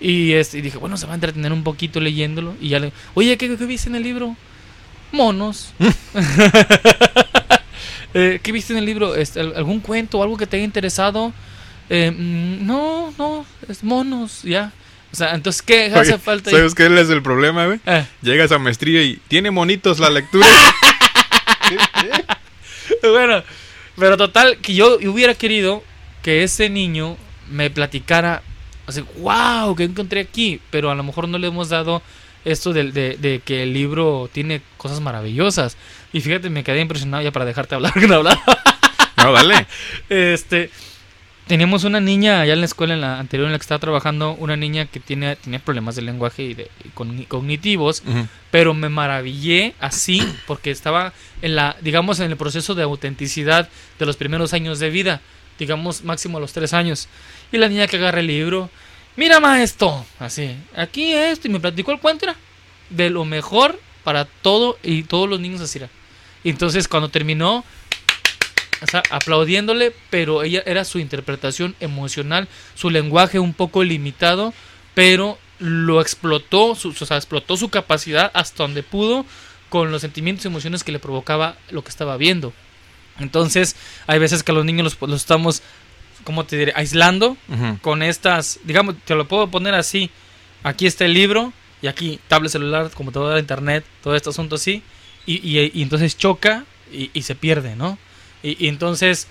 [SPEAKER 1] Y, este, y dije, bueno, se va a entretener un poquito leyéndolo. Y ya le, oye, ¿qué, qué viste en el libro? Monos. Eh, ¿Qué viste en el libro? Este, al- ¿Algún cuento o algo que te haya interesado? Eh, mm, no, no, es monos, ya. O sea, entonces, ¿qué hace
[SPEAKER 2] Oye,
[SPEAKER 1] falta? ahí?
[SPEAKER 2] ¿Sabes qué es el problema, güey?
[SPEAKER 1] Eh,
[SPEAKER 2] Llegas a maestría y tiene monitos la lectura.
[SPEAKER 1] bueno, pero total, que yo hubiera querido que ese niño me platicara, así, wow, que encontré aquí, pero a lo mejor no le hemos dado esto de, de- de que el libro tiene cosas maravillosas. Y fíjate, me quedé impresionado ya para dejarte hablar, que no hablaba.
[SPEAKER 2] no, dale.
[SPEAKER 1] Este, teníamos una niña allá en la escuela, en la anterior en la que estaba trabajando, una niña que tiene, tenía problemas de lenguaje y de y cogni- cognitivos,
[SPEAKER 2] Ujú.
[SPEAKER 1] pero me maravillé así porque estaba en la, digamos, en el proceso de autenticidad de los primeros años de vida, digamos, máximo a los tres años. Y la niña que agarra el libro, mira maestro, así, aquí esto, y me platicó el cuento, era de lo mejor para todo y todos los niños así era. Y entonces cuando terminó, o sea, aplaudiéndole, pero ella era su interpretación emocional, su lenguaje un poco limitado, pero lo explotó, su, o sea, explotó su capacidad hasta donde pudo con los sentimientos y emociones que le provocaba lo que estaba viendo. Entonces, hay veces que a los niños los, los estamos, ¿cómo te diré? Aislando con estas, digamos, te lo puedo poner así. Aquí está el libro y aquí tablet celular, computadora, internet, todo este asunto así. Y, y- y entonces choca y, y se pierde, ¿no? Y, y entonces,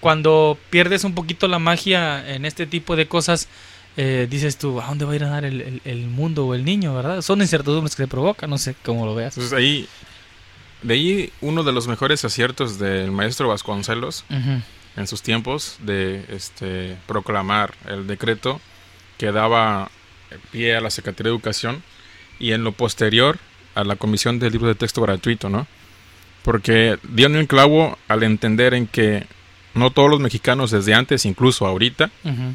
[SPEAKER 1] cuando pierdes un poquito la magia en este tipo de cosas, eh, dices tú, ¿a dónde va a ir a dar el, el- el mundo o el niño, verdad? Son incertidumbres que le provoca, no sé cómo lo veas.
[SPEAKER 2] Entonces ahí, de ahí uno de los mejores aciertos del maestro Vasconcelos en sus tiempos de este proclamar el decreto que daba pie a la Secretaría de Educación y en lo posterior a la Comisión del Libro de Texto Gratuito, ¿no? Porque dio en el clavo al entender en que no todos los mexicanos desde antes, incluso ahorita,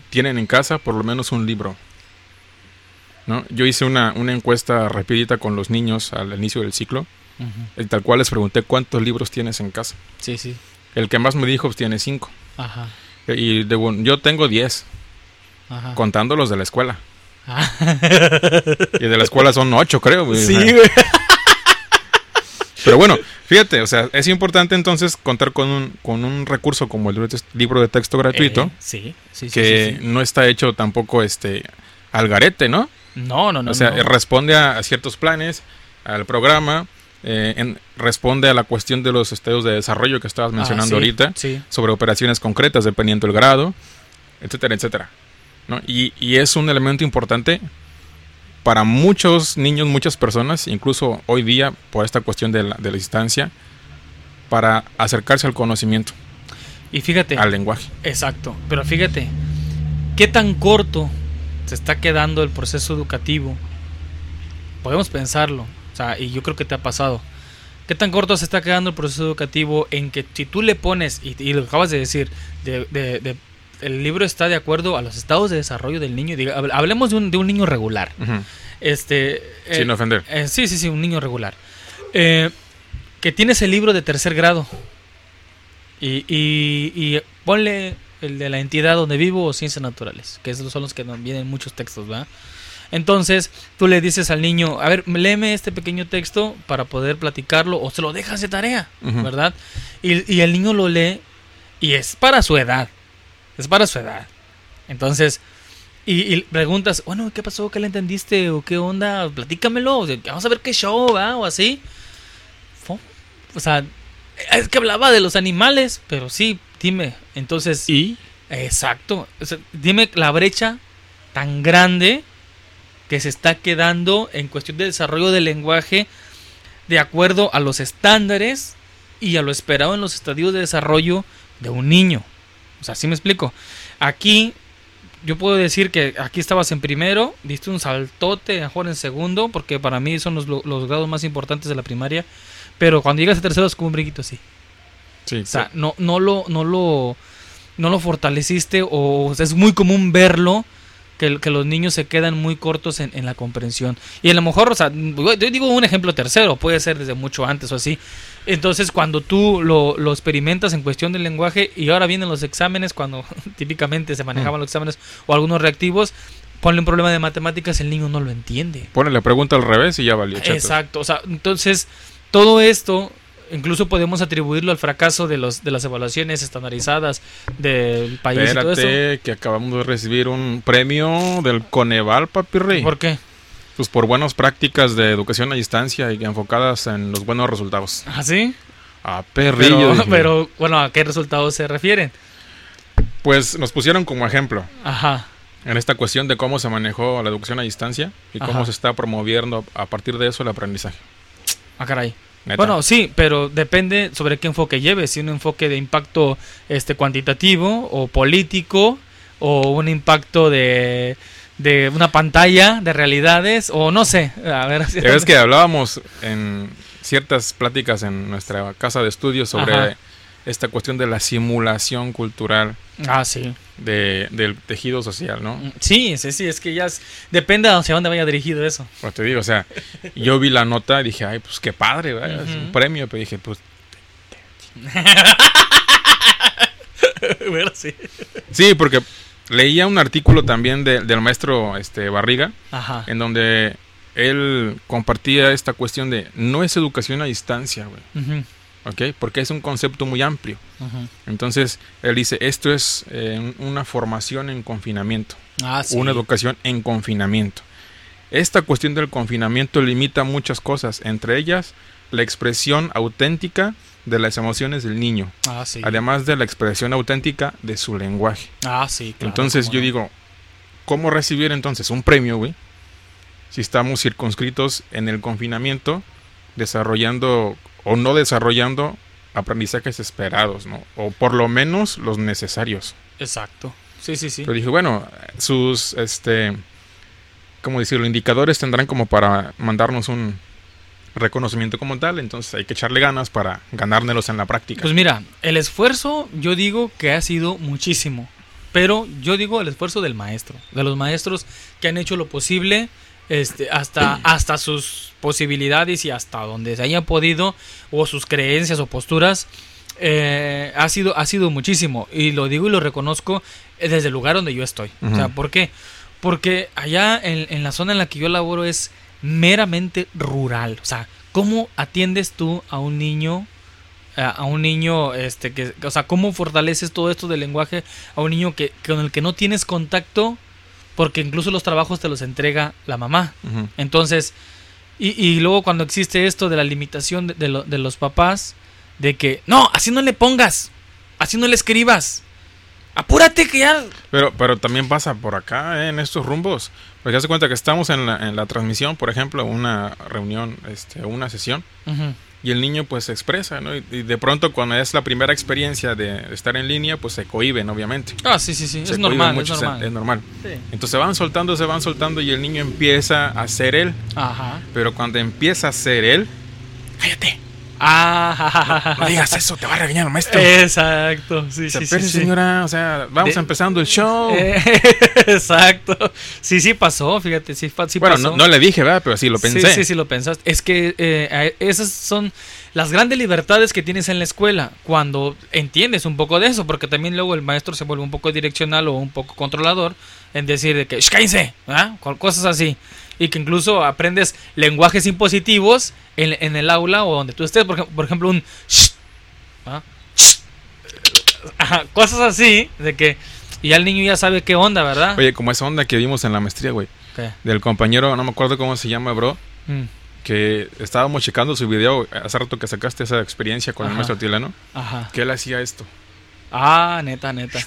[SPEAKER 2] tienen en casa por lo menos un libro. ¿no? Yo hice una, una encuesta rapidita con los niños al inicio del ciclo, y tal cual les pregunté cuántos libros tienes en casa.
[SPEAKER 1] Sí, sí.
[SPEAKER 2] El que más me dijo pues, tiene cinco.
[SPEAKER 1] Ajá.
[SPEAKER 2] Y de, yo tengo diez,
[SPEAKER 1] Ajá.
[SPEAKER 2] contando los de la escuela.
[SPEAKER 1] Ah.
[SPEAKER 2] Y de la escuela son ocho, creo. güey.
[SPEAKER 1] Sí, güey.
[SPEAKER 2] Pero bueno, fíjate, o sea, es importante entonces contar con un, con un recurso como el libro de texto gratuito,
[SPEAKER 1] Eh, sí, sí, sí,
[SPEAKER 2] que
[SPEAKER 1] sí, sí.
[SPEAKER 2] no está hecho tampoco este al garete, ¿no?
[SPEAKER 1] No, no, no.
[SPEAKER 2] o sea,
[SPEAKER 1] no.
[SPEAKER 2] responde a, a ciertos planes, al programa, eh, en- responde a la cuestión de los estados de desarrollo que estabas
[SPEAKER 1] Ah,
[SPEAKER 2] mencionando
[SPEAKER 1] sí,
[SPEAKER 2] ahorita,
[SPEAKER 1] Sí.
[SPEAKER 2] sobre operaciones concretas dependiendo del grado, etcétera, etcétera. ¿no? Y, y es un elemento importante para muchos niños, muchas personas, incluso hoy día, por esta cuestión de la, de la distancia, para acercarse al conocimiento,
[SPEAKER 1] Y fíjate.
[SPEAKER 2] al lenguaje.
[SPEAKER 1] Exacto. Pero fíjate, ¿qué tan corto se está quedando el proceso educativo? Podemos pensarlo. O sea, y yo creo que te ha pasado. ¿Qué tan corto se está quedando el proceso educativo en que si tú le pones, y, y lo acabas de decir, de, de- de- el libro está de acuerdo a los estados de desarrollo del niño? Diga, hablemos de un, de un niño regular. Este, eh,
[SPEAKER 2] Sin ofender.
[SPEAKER 1] eh, sí, sí, sí, un niño regular. Eh, que tienes el libro de tercer grado. Y, y, y ponle el de la entidad donde vivo o ciencias naturales, que esos son los que vienen muchos textos, ¿verdad? Entonces tú le dices al niño, a ver, léeme este pequeño texto para poder platicarlo o se lo dejas de tarea. ¿verdad? Y, y el niño lo lee y es para su edad, es para su edad. Entonces, y, y preguntas, bueno, ¿qué pasó? ¿Qué le entendiste? ¿O qué onda? Platícamelo, o sea, vamos a ver qué show, ¿va? O así. O sea, es que hablaba de los animales, pero sí, dime. Entonces,
[SPEAKER 2] Y
[SPEAKER 1] Exacto. O sea, dime la brecha tan grande que se está quedando en cuestión de desarrollo del lenguaje de acuerdo a los estándares y a lo esperado en los estadios de desarrollo de un niño. O sea, ¿sí me explico? Aquí yo puedo decir que aquí estabas en primero, diste un saltote, mejor en segundo, porque para mí son los, los grados más importantes de la primaria. Pero cuando llegas a tercero es como un brinquito así.
[SPEAKER 2] Sí,
[SPEAKER 1] O sea, no, no lo, no lo, no lo fortaleciste o, es muy común verlo que, que los niños se quedan muy cortos en, en la comprensión. Y a lo mejor, o sea, yo digo un ejemplo tercero, puede ser desde mucho antes o así. Entonces, cuando tú lo, lo experimentas en cuestión del lenguaje y ahora vienen los exámenes, cuando típicamente se manejaban los exámenes o algunos reactivos, ponle un problema de matemáticas, el niño no lo entiende.
[SPEAKER 2] Ponle la pregunta al revés y ya valió. chetos.
[SPEAKER 1] Exacto, o sea, entonces todo esto incluso podemos atribuirlo al fracaso de los de las evaluaciones estandarizadas del país y todo eso.
[SPEAKER 2] Espérate, que acabamos de recibir un premio del Coneval, papi rey.
[SPEAKER 1] ¿Por qué?
[SPEAKER 2] Pues por buenas prácticas de educación a distancia y enfocadas en los buenos resultados.
[SPEAKER 1] ¿Ah, sí?
[SPEAKER 2] A perrillo.
[SPEAKER 1] Pero, bueno, ¿a qué resultados se refieren?
[SPEAKER 2] Pues nos pusieron como ejemplo
[SPEAKER 1] Ajá.
[SPEAKER 2] en esta cuestión de cómo se manejó la educación a distancia y cómo
[SPEAKER 1] Ajá.
[SPEAKER 2] se está promoviendo a partir de eso el aprendizaje.
[SPEAKER 1] Ah, caray.
[SPEAKER 2] Neta.
[SPEAKER 1] Bueno, sí, pero depende sobre qué enfoque lleves, si un enfoque de impacto este cuantitativo o político o un impacto de, de una pantalla de realidades o no sé, a ver.
[SPEAKER 2] Ves que hablábamos en ciertas pláticas en nuestra casa de estudios sobre
[SPEAKER 1] Ajá.
[SPEAKER 2] esta cuestión de la simulación cultural
[SPEAKER 1] Ah, sí.
[SPEAKER 2] de- del tejido social, ¿no?
[SPEAKER 1] Sí, sí, sí, es que ya es- depende hacia dónde vaya dirigido eso.
[SPEAKER 2] Pues te digo, o sea, yo vi la nota y dije, ay, pues qué padre, es un premio, pero dije, pues
[SPEAKER 1] Bueno, sí.
[SPEAKER 2] sí, porque leía un artículo también de- del maestro este, Barriga,
[SPEAKER 1] Ajá.
[SPEAKER 2] en donde él compartía esta cuestión de no es educación a distancia, güey, ¿ok? Porque es un concepto muy amplio. Entonces, él dice, esto es eh, una formación en confinamiento,
[SPEAKER 1] Ah, sí.
[SPEAKER 2] una educación en confinamiento. Esta cuestión del confinamiento limita muchas cosas, entre ellas la expresión auténtica de las emociones del niño,
[SPEAKER 1] Ah, sí.
[SPEAKER 2] además de la expresión auténtica de su lenguaje.
[SPEAKER 1] Ah, sí. claro,
[SPEAKER 2] entonces yo
[SPEAKER 1] no.
[SPEAKER 2] digo, ¿cómo recibir entonces un premio, güey? Si estamos circunscritos en el confinamiento, desarrollando o no desarrollando aprendizajes esperados, ¿no? O por lo menos los necesarios.
[SPEAKER 1] Exacto. Sí, sí, sí.
[SPEAKER 2] Pero dije, bueno, sus, este, ¿cómo decirlo? Indicadores tendrán como para mandarnos un reconocimiento como tal, entonces hay que echarle ganas para ganárnelos en la práctica.
[SPEAKER 1] Pues mira, el esfuerzo yo digo que ha sido muchísimo, pero yo digo el esfuerzo del maestro, de los maestros que han hecho lo posible este, hasta, hasta sus posibilidades y hasta donde se haya podido, o sus creencias o posturas, eh, ha, sido, ha sido muchísimo. Y lo digo y lo reconozco desde el lugar donde yo estoy. O sea,
[SPEAKER 2] Ujú.
[SPEAKER 1] ¿por qué? Porque allá en, en la zona en la que yo laboro es meramente rural. O sea, ¿cómo atiendes tú a un niño a, un niño este que o sea cómo fortaleces todo esto del lenguaje a un niño que con el que no tienes contacto porque incluso los trabajos te los entrega la mamá entonces y, y luego cuando existe esto de la limitación de, de lo- de los papás de que no así no le pongas así no le escribas apúrate que ya
[SPEAKER 2] Pero, pero también pasa por acá, ¿eh? en estos rumbos. Porque hace cuenta que estamos en la, en la transmisión, por ejemplo, una reunión, este, una sesión,
[SPEAKER 1] Ujú.
[SPEAKER 2] y el niño pues se expresa, ¿no? Y, y de pronto cuando es la primera experiencia de estar en línea, pues se cohiben, obviamente.
[SPEAKER 1] ah sí sí sí
[SPEAKER 2] Se
[SPEAKER 1] es normal
[SPEAKER 2] mucho,
[SPEAKER 1] es normal
[SPEAKER 2] es normal.
[SPEAKER 1] Sí.
[SPEAKER 2] Entonces se van soltando, se van soltando y el niño empieza a ser él.
[SPEAKER 1] ajá
[SPEAKER 2] Pero cuando empieza a ser él,
[SPEAKER 1] cállate ah
[SPEAKER 2] no digas eso, te va a regañar el maestro.
[SPEAKER 1] exacto sí
[SPEAKER 2] Se
[SPEAKER 1] sí sí,
[SPEAKER 2] "Pero,
[SPEAKER 1] sí.
[SPEAKER 2] señora, o sea, vamos
[SPEAKER 1] De-
[SPEAKER 2] empezando el show.
[SPEAKER 1] Eh, exacto. Sí, sí pasó, fíjate, sí, sí
[SPEAKER 2] bueno,
[SPEAKER 1] pasó.
[SPEAKER 2] no, no le dije, ¿verdad? Pero sí lo pensé.
[SPEAKER 1] Sí, sí, sí lo pensaste. Es que eh, esas son las grandes libertades que tienes en la escuela cuando entiendes un poco de eso, porque también luego el maestro se vuelve un poco direccional o un poco controlador en decir de que "Shh, cállense. Con cosas así. Y que incluso aprendes lenguajes impositivos en, en el aula o donde tú estés, por, por ejemplo, un "Shh", ¿ah? "Shh". Ajá, cosas así, de que y ya el niño ya sabe qué onda, ¿verdad?
[SPEAKER 2] Oye, como esa onda que vimos en la maestría, güey.
[SPEAKER 1] ¿Qué?
[SPEAKER 2] Del compañero, no me acuerdo cómo se llama, bro.
[SPEAKER 1] Mm,
[SPEAKER 2] Que estábamos checando su video hace rato que sacaste esa experiencia con el maestro Tilano.
[SPEAKER 1] Ajá.
[SPEAKER 2] Que él hacía esto.
[SPEAKER 1] Ah, neta, neta.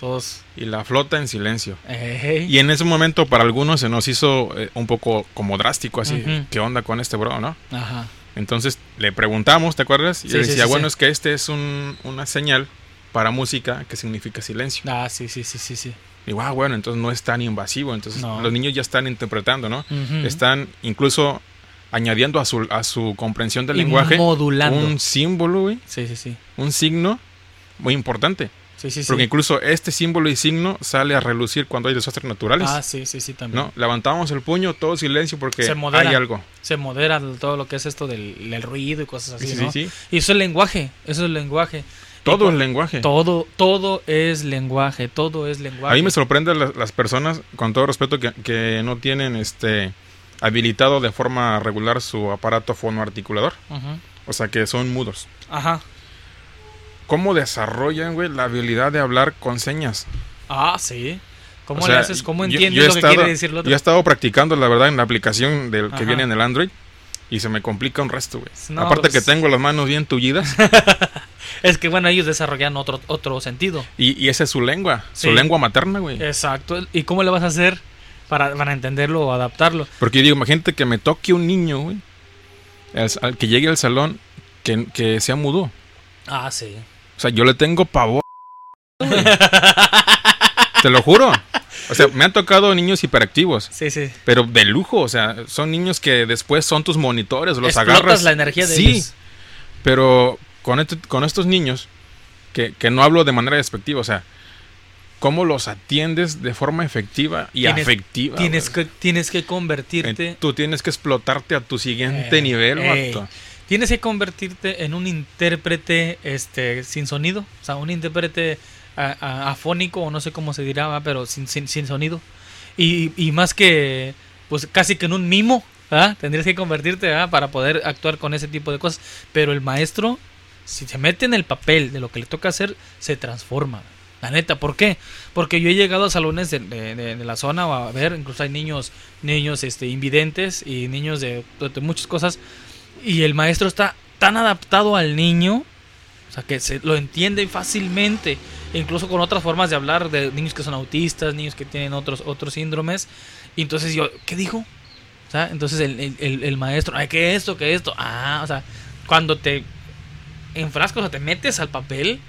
[SPEAKER 1] Todos.
[SPEAKER 2] Y la flota en silencio.
[SPEAKER 1] Ey.
[SPEAKER 2] Y en ese momento para algunos se nos hizo eh, un poco como drástico, así.
[SPEAKER 1] Ujú.
[SPEAKER 2] ¿Qué onda con este bro, no?
[SPEAKER 1] Ajá.
[SPEAKER 2] Entonces le preguntamos, ¿te acuerdas? Y
[SPEAKER 1] Sí,
[SPEAKER 2] él decía,
[SPEAKER 1] sí,
[SPEAKER 2] bueno, es que este es un- una señal para música que significa silencio.
[SPEAKER 1] Ah, sí, sí, sí, sí, sí.
[SPEAKER 2] Y wow, bueno, entonces no es tan invasivo. Entonces
[SPEAKER 1] No.
[SPEAKER 2] los niños ya están interpretando, ¿no? Están incluso añadiendo a su, a su comprensión del
[SPEAKER 1] Y
[SPEAKER 2] lenguaje
[SPEAKER 1] modulando.
[SPEAKER 2] un símbolo, güey,
[SPEAKER 1] Sí, sí, sí.
[SPEAKER 2] un signo muy importante.
[SPEAKER 1] Sí, sí, sí.
[SPEAKER 2] Porque incluso este símbolo y signo sale a relucir cuando hay desastres naturales.
[SPEAKER 1] Ah, sí, sí, sí, también.
[SPEAKER 2] ¿no? Levantamos el puño, todo silencio porque
[SPEAKER 1] Se modera.
[SPEAKER 2] hay algo.
[SPEAKER 1] Se modera todo lo que es esto del, del ruido y cosas así,
[SPEAKER 2] Sí, sí,
[SPEAKER 1] ¿no?
[SPEAKER 2] sí.
[SPEAKER 1] Y eso es lenguaje, eso es lenguaje.
[SPEAKER 2] Todo es lenguaje.
[SPEAKER 1] Todo, todo es lenguaje, todo es lenguaje.
[SPEAKER 2] A mí me sorprende las, las personas, con todo respeto, que, que no tienen este habilitado de forma regular su aparato fonoarticulador. O sea, que son mudos.
[SPEAKER 1] Ajá.
[SPEAKER 2] ¿Cómo desarrollan, güey, la habilidad de hablar con señas?
[SPEAKER 1] Ah, sí. ¿Cómo
[SPEAKER 2] O
[SPEAKER 1] le haces? ¿Cómo entiendes
[SPEAKER 2] yo
[SPEAKER 1] lo que quiere decir el otro?
[SPEAKER 2] Yo he estado practicando, la verdad, en la aplicación del que
[SPEAKER 1] Ajá.
[SPEAKER 2] viene en el Android. Y se me complica un resto, güey.
[SPEAKER 1] No,
[SPEAKER 2] Aparte
[SPEAKER 1] pues-
[SPEAKER 2] que tengo las manos bien tullidas.
[SPEAKER 1] Es que bueno, ellos desarrollan otro, otro sentido.
[SPEAKER 2] y, y esa es su lengua. Su lengua materna, güey.
[SPEAKER 1] Exacto. ¿Y cómo le vas a hacer para, para entenderlo o adaptarlo?
[SPEAKER 2] Porque yo digo, imagínate que me toque un niño, güey. al- al que llegue al salón que, que sea mudo.
[SPEAKER 1] Ah, sí.
[SPEAKER 2] O sea, yo le tengo pavor. Te lo juro. O sea, me han tocado niños hiperactivos,
[SPEAKER 1] Sí, sí.
[SPEAKER 2] pero de lujo. O sea, son niños que después son tus monitores, los
[SPEAKER 1] Explotas
[SPEAKER 2] agarras.
[SPEAKER 1] la energía de
[SPEAKER 2] sí,
[SPEAKER 1] ellos.
[SPEAKER 2] pero con, este- con estos niños, que, que no hablo de manera despectiva, o sea, ¿cómo los atiendes de forma efectiva y
[SPEAKER 1] Tienes-
[SPEAKER 2] afectiva?
[SPEAKER 1] Tienes que, tienes que
[SPEAKER 2] Eh,
[SPEAKER 1] convertirte.
[SPEAKER 2] Tú tienes que explotarte a tu siguiente
[SPEAKER 1] Eh,
[SPEAKER 2] nivel,
[SPEAKER 1] ey. Tienes que convertirte en un intérprete este sin sonido, o sea, un intérprete a- a- afónico o no sé cómo se dirá, ¿va? pero sin, sin, sonido. Y, y más que, pues casi que en un mimo, ¿verdad? Tendrías que convertirte para poder actuar con ese tipo de cosas. Pero el maestro, si se mete en el papel de lo que le toca hacer, se transforma. La neta, ¿por qué? Porque yo he llegado a salones de, de- de- la zona a ver, incluso hay niños, niños este, invidentes y niños de muchas cosas y el maestro está tan adaptado al niño, o sea, que se lo entiende fácilmente, incluso con otras formas de hablar de niños que son autistas, niños que tienen otros otros síndromes. Y entonces yo, ¿qué dijo? O sea, entonces el, el- el- maestro, ay, ¿qué esto? ¿Qué esto? Ah, o sea, cuando te enfrascas o te metes al papel,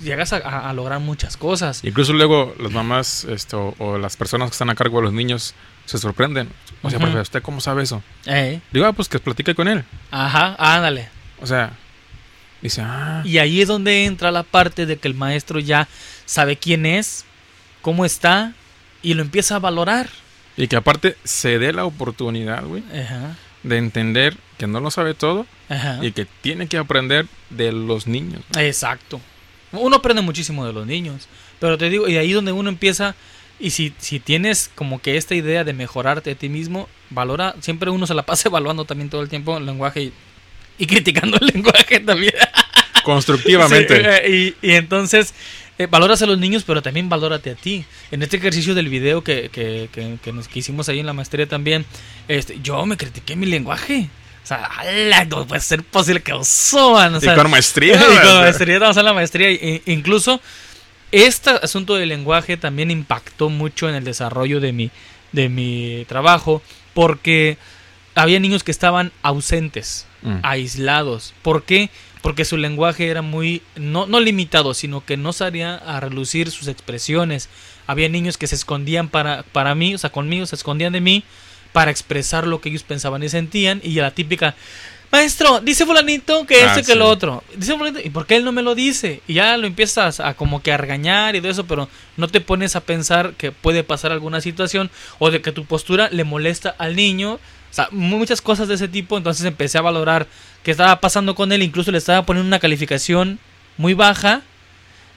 [SPEAKER 1] llegas a, a- a lograr muchas cosas.
[SPEAKER 2] Incluso luego las mamás esto, o las personas que están a cargo de los niños se sorprenden. O sea, profe, ¿usted cómo sabe eso?
[SPEAKER 1] Eh,
[SPEAKER 2] Digo, ah, pues que platique con él.
[SPEAKER 1] Ajá, ándale.
[SPEAKER 2] O sea, dice, ah,
[SPEAKER 1] Y ahí es donde entra la parte de que el maestro ya sabe quién es, cómo está y lo empieza a valorar.
[SPEAKER 2] y que aparte se dé la oportunidad, güey,
[SPEAKER 1] Ajá,
[SPEAKER 2] de entender que no lo sabe todo
[SPEAKER 1] ajá.
[SPEAKER 2] y que tiene que aprender de los niños.
[SPEAKER 1] Exacto. Uno aprende muchísimo de los niños, pero te digo, y ahí donde uno empieza, y si, si tienes como que esta idea de mejorarte a ti mismo, valora, siempre uno se la pasa evaluando también todo el tiempo el lenguaje y, y criticando el lenguaje también.
[SPEAKER 2] Constructivamente.
[SPEAKER 1] Sí, eh, y, y entonces, eh, valoras a los niños, pero también valórate a ti. En este ejercicio del video que, que, que, que nos, que hicimos ahí en la maestría también, este, yo me critiqué mi lenguaje. O sea, ¡ala! no puede ser posible que usuan. O sea,
[SPEAKER 2] y con maestría.
[SPEAKER 1] y con maestría, estamos en la maestría. e- incluso, este asunto del lenguaje también impactó mucho en el desarrollo de mi, de mi trabajo, porque había niños que estaban ausentes
[SPEAKER 2] Mm.
[SPEAKER 1] aislados. ¿Por qué? Porque su lenguaje era muy, no, no limitado, sino que no salía a relucir sus expresiones. Había niños que se escondían para, para mí, o sea, conmigo, se escondían de mí para expresar lo que ellos pensaban y sentían. Y la típica, maestro, dice fulanito que
[SPEAKER 2] Ah,
[SPEAKER 1] esto y que
[SPEAKER 2] sí.
[SPEAKER 1] lo otro. Dice fulanito, ¿y por qué él no me lo dice? Y ya lo empiezas a como que a regañar y todo eso, pero no te pones a pensar que puede pasar alguna situación o de que tu postura le molesta al niño. O sea, muchas cosas de ese tipo. Entonces empecé a valorar qué estaba pasando con él. Incluso le estaba poniendo una calificación muy baja.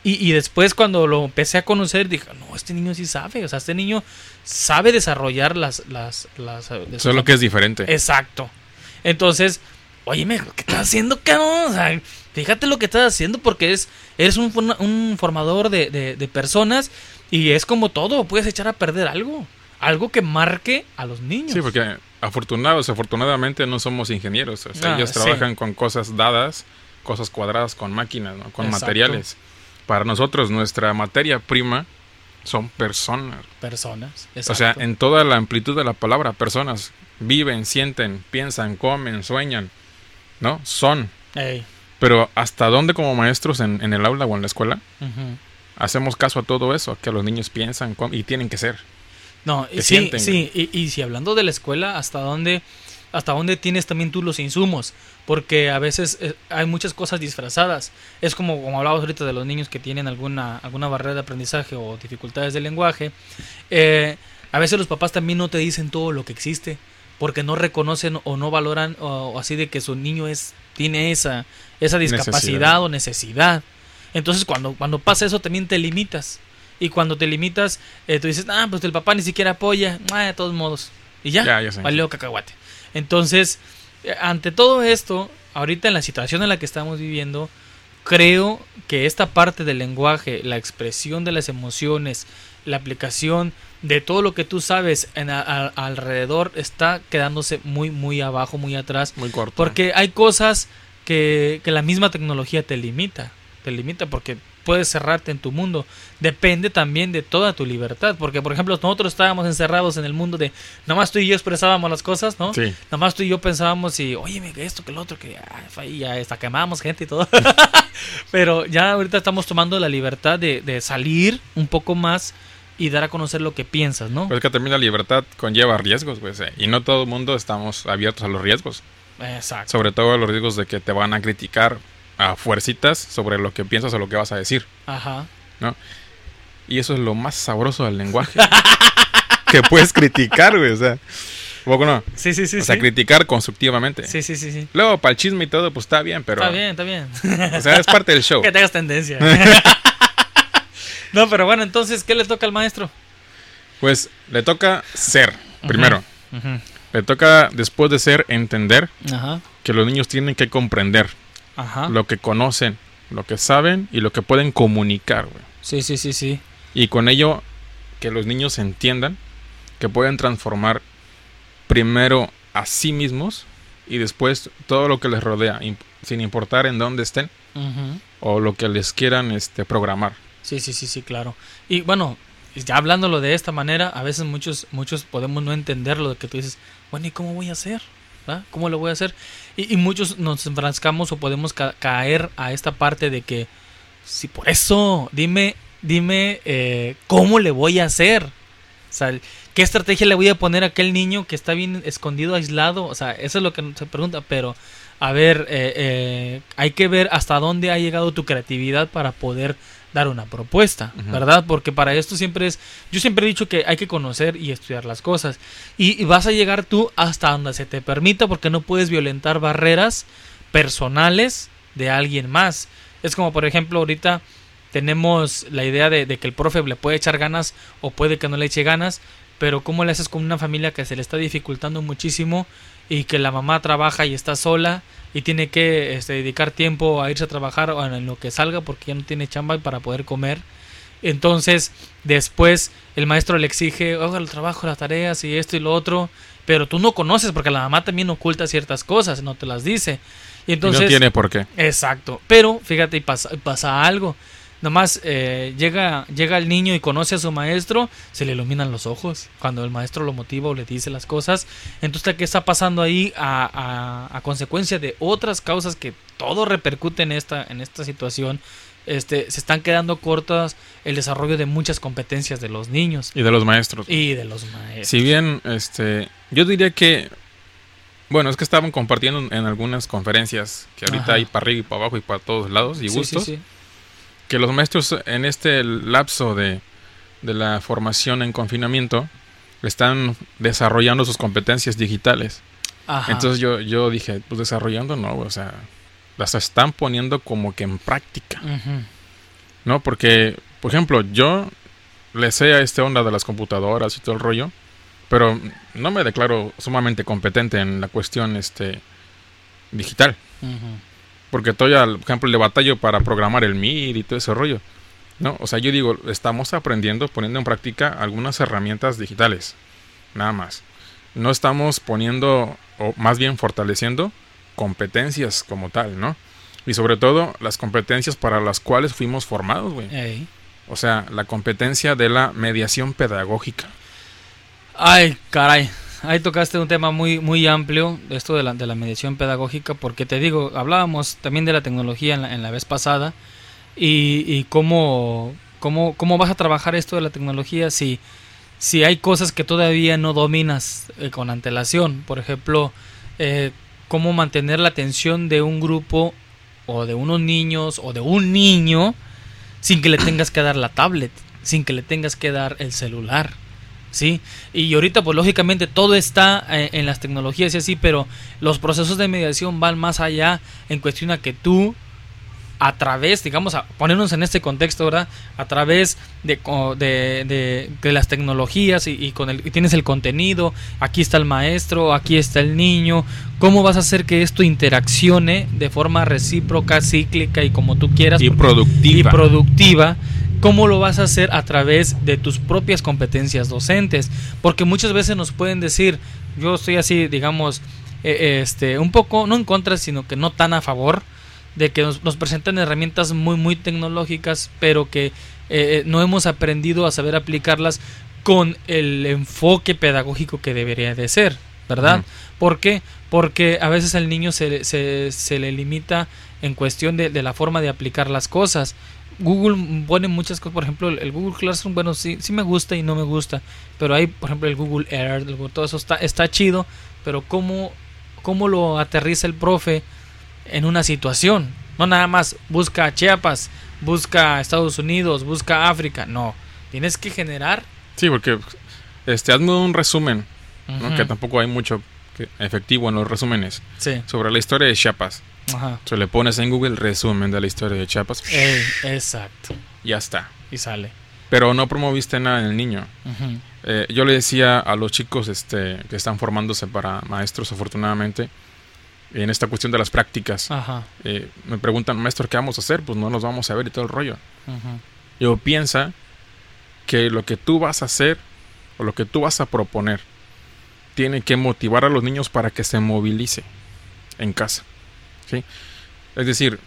[SPEAKER 1] Y, y después cuando lo empecé a conocer dije, no, este niño sí sabe. O sea, este niño sabe desarrollar las... las, las sus
[SPEAKER 2] Solo que es diferente.
[SPEAKER 1] Exacto. Entonces, oye, ¿qué estás haciendo, cabrón? O sea, fíjate lo que estás haciendo porque es, eres un, un formador de, de- de personas y es como todo, puedes echar a perder algo. Algo que marque a los niños.
[SPEAKER 2] Sí, porque afortunados, afortunadamente no somos ingenieros. O sea,
[SPEAKER 1] Ah,
[SPEAKER 2] ellos
[SPEAKER 1] sí.
[SPEAKER 2] trabajan con cosas dadas, cosas cuadradas, con máquinas, ¿no? con
[SPEAKER 1] Exacto.
[SPEAKER 2] materiales. Para nosotros, nuestra materia prima son personas.
[SPEAKER 1] Personas.
[SPEAKER 2] O sea, en toda la amplitud de la palabra, personas viven, sienten, piensan, comen, sueñan. ¿no? Son.
[SPEAKER 1] Ey.
[SPEAKER 2] Pero ¿hasta dónde como maestros en, en el aula o en la escuela hacemos caso a todo eso? Que los niños piensan y tienen que ser.
[SPEAKER 1] No, y sí,
[SPEAKER 2] sienten,
[SPEAKER 1] sí, y, y si hablando de la escuela, ¿hasta dónde, hasta dónde tienes también tú los insumos? Porque a veces eh, hay muchas cosas disfrazadas. Es como, como hablabas ahorita de los niños que tienen alguna, alguna barrera de aprendizaje o dificultades de lenguaje. Eh, a veces los papás también no te dicen todo lo que existe porque no reconocen o no valoran o, o así de que su niño es tiene esa esa discapacidad
[SPEAKER 2] Necesidad.
[SPEAKER 1] o necesidad. Entonces cuando cuando pasa eso también te limitas. Y cuando te limitas, eh, tú dices, ah, pues el papá ni siquiera apoya, ah, de todos modos. Y ya,
[SPEAKER 2] Ya, ya sé.
[SPEAKER 1] valió cacahuate. Entonces, eh, ante todo esto, ahorita en la situación en la que estamos viviendo, creo que esta parte del lenguaje, la expresión de las emociones, la aplicación de todo lo que tú sabes en a- a- alrededor está quedándose muy, muy abajo, muy atrás.
[SPEAKER 2] Muy corto.
[SPEAKER 1] Porque hay cosas que, que la misma tecnología te limita. Te limita porque puedes cerrarte en tu mundo. Depende también de toda tu libertad. Porque, por ejemplo, nosotros estábamos encerrados en el mundo de nada más tú y yo expresábamos las cosas, ¿no?
[SPEAKER 2] Sí.
[SPEAKER 1] Nada más tú y yo pensábamos y, oye, esto, que lo otro, que ah, ya hasta quemamos gente y todo. Pero ya ahorita estamos tomando la libertad de, de salir un poco más y dar a conocer lo que piensas, ¿no?
[SPEAKER 2] Pero es que también la libertad conlleva riesgos, pues. eh, Y no todo el mundo estamos abiertos a los riesgos.
[SPEAKER 1] Exacto.
[SPEAKER 2] Sobre todo a los riesgos de que te van a criticar a fuercitas sobre lo que piensas o lo que vas a decir.
[SPEAKER 1] Ajá.
[SPEAKER 2] Y eso es lo más sabroso del lenguaje. que puedes criticar, güey. O sea, ¿un poco no?
[SPEAKER 1] Sí, sí, sí.
[SPEAKER 2] o sea,
[SPEAKER 1] sí.
[SPEAKER 2] criticar constructivamente.
[SPEAKER 1] Sí, sí, sí, sí.
[SPEAKER 2] Luego, para el chisme y todo, pues está bien, pero.
[SPEAKER 1] Está bien, está bien.
[SPEAKER 2] O sea, es parte del show.
[SPEAKER 1] que tengas tendencia. no, pero bueno, entonces, ¿qué le toca al maestro?
[SPEAKER 2] Pues le toca ser, primero. Le toca, después de ser, entender que los niños tienen que comprender
[SPEAKER 1] Ajá.
[SPEAKER 2] lo que conocen, lo que saben y lo que pueden comunicar, güey.
[SPEAKER 1] Sí, sí, sí, sí.
[SPEAKER 2] Y con ello, que los niños entiendan que pueden transformar primero a sí mismos y después todo lo que les rodea, imp- sin importar en dónde estén o lo que les quieran este, programar.
[SPEAKER 1] Sí, sí, sí, sí, claro. Y bueno, ya hablándolo de esta manera, a veces muchos, muchos podemos no entender lo que tú dices. Bueno, ¿y cómo voy a hacer? ¿Cómo lo voy a hacer? Y, y muchos nos enfrascamos o podemos ca- caer a esta parte de que, si por eso, dime, dime, eh, ¿cómo le voy a hacer? ¿qué estrategia le voy a poner a aquel niño que está bien escondido, aislado? O sea, eso es lo que se pregunta, pero a ver, eh, eh, hay que ver hasta dónde ha llegado tu creatividad para poder dar una propuesta. ¿verdad? Porque para esto siempre es, yo siempre he dicho que hay que conocer y estudiar las cosas. Y, y vas a llegar tú hasta donde se te permita porque no puedes violentar barreras personales de alguien más. Es como, por ejemplo, ahorita tenemos la idea de, de que el profe le puede echar ganas o puede que no le eche ganas, pero ¿cómo le haces con una familia que se le está dificultando muchísimo y que la mamá trabaja y está sola y tiene que este, dedicar tiempo a irse a trabajar o en lo que salga porque ya no tiene chamba para poder comer? Entonces, después el maestro le exige, oiga, el trabajo, las tareas y esto y lo otro, pero tú no conoces porque la mamá también oculta ciertas cosas, no te las dice. Y
[SPEAKER 2] Y
[SPEAKER 1] entonces,
[SPEAKER 2] no tiene por qué.
[SPEAKER 1] Exacto. Pero fíjate, y pasa, pasa algo. Nomás eh, llega, llega el niño y conoce a su maestro, se le iluminan los ojos cuando el maestro lo motiva o le dice las cosas. Entonces, ¿qué está pasando ahí a, a- a consecuencia de otras causas que todo repercute en esta, en esta situación? Este, se están quedando cortas el desarrollo de muchas competencias de los niños
[SPEAKER 2] Y de los maestros.
[SPEAKER 1] y de los maestros.
[SPEAKER 2] Si bien, este, yo diría que, bueno, es que estaban compartiendo en algunas conferencias que ahorita
[SPEAKER 1] Ajá.
[SPEAKER 2] hay para arriba y para abajo y para todos lados y
[SPEAKER 1] Sí, sí,
[SPEAKER 2] gustos,
[SPEAKER 1] sí.
[SPEAKER 2] Que los maestros en este lapso de, de la formación en confinamiento están desarrollando sus competencias digitales.
[SPEAKER 1] Ajá.
[SPEAKER 2] Entonces yo, yo dije, pues desarrollando no, o sea, las están poniendo como que en práctica. ¿no? Porque, por ejemplo, yo le sé a este onda de las computadoras y todo el rollo, pero no me declaro sumamente competente en la cuestión este digital.
[SPEAKER 1] Ujú.
[SPEAKER 2] Porque todavía, por ejemplo, le batallo para programar el MIR y todo ese rollo. ¿No? O sea, yo digo, estamos aprendiendo, poniendo en práctica algunas herramientas digitales. Nada más. No estamos poniendo, o más bien fortaleciendo, competencias como tal, ¿no? Y sobre todo, las competencias para las cuales fuimos formados, güey.
[SPEAKER 1] Ey.
[SPEAKER 2] O sea, la competencia de la mediación pedagógica.
[SPEAKER 1] Ay, caray. Ahí tocaste un tema muy, muy amplio, esto de la, de la mediación pedagógica, porque te digo, hablábamos también de la tecnología en la, en la vez pasada y, y cómo, cómo, cómo vas a trabajar esto de la tecnología si, si hay cosas que todavía no dominas eh, con antelación. Por ejemplo, eh, cómo mantener la atención de un grupo o de unos niños o de un niño sin que le tengas que dar la tablet, sin que le tengas que dar el celular. ¿Sí? Y ahorita, pues lógicamente todo está eh, en las tecnologías y así, pero los procesos de mediación van más allá en cuestión a que tú a través, digamos, a ponernos en este contexto, ¿verdad? A través de, de, de- de las tecnologías y, y con el, y tienes el contenido, aquí está el maestro, aquí está el niño, ¿cómo vas a hacer que esto interaccione de forma recíproca, cíclica y como tú quieras?
[SPEAKER 2] Y productiva.
[SPEAKER 1] y productiva, ¿cómo lo vas a hacer a través de tus propias competencias docentes? Porque muchas veces nos pueden decir, yo estoy así, digamos, eh, este, un poco, no en contra, sino que no tan a favor de que nos, nos presentan herramientas muy, muy tecnológicas, pero que eh, no hemos aprendido a saber aplicarlas con el enfoque pedagógico que debería de ser, ¿verdad?
[SPEAKER 2] Ujú.
[SPEAKER 1] ¿Por qué? Porque a veces al niño se, le- se, se le limita en cuestión de, de la forma de aplicar las cosas. Google pone muchas cosas, por ejemplo, el, Google Classroom, bueno, sí, sí me gusta y no me gusta, pero hay, por ejemplo, el Google Earth, todo eso está, está chido, pero ¿cómo, ¿cómo lo aterriza el profe en una situación? No nada más busca Chiapas, busca Estados Unidos, busca África, no, tienes que generar...
[SPEAKER 2] Sí, porque este, hazme un resumen, que tampoco hay mucho efectivo en los resúmenes,
[SPEAKER 1] Sí,
[SPEAKER 2] sobre la historia de Chiapas.
[SPEAKER 1] Ajá.
[SPEAKER 2] Se le pones en Google resumen de la historia de Chiapas,
[SPEAKER 1] Ey, exacto,
[SPEAKER 2] ya está.
[SPEAKER 1] y sale.
[SPEAKER 2] Pero no promoviste nada en el niño. Eh, yo le decía a los chicos este, que están formándose para maestros, afortunadamente, en esta cuestión de las prácticas,
[SPEAKER 1] Ajá,
[SPEAKER 2] eh, me preguntan, maestro, ¿qué vamos a hacer? Pues no nos vamos a ver y todo el rollo. Yo piensa que lo que tú vas a hacer o lo que tú vas a proponer tiene que motivar a los niños para que se movilice en casa. Es decir,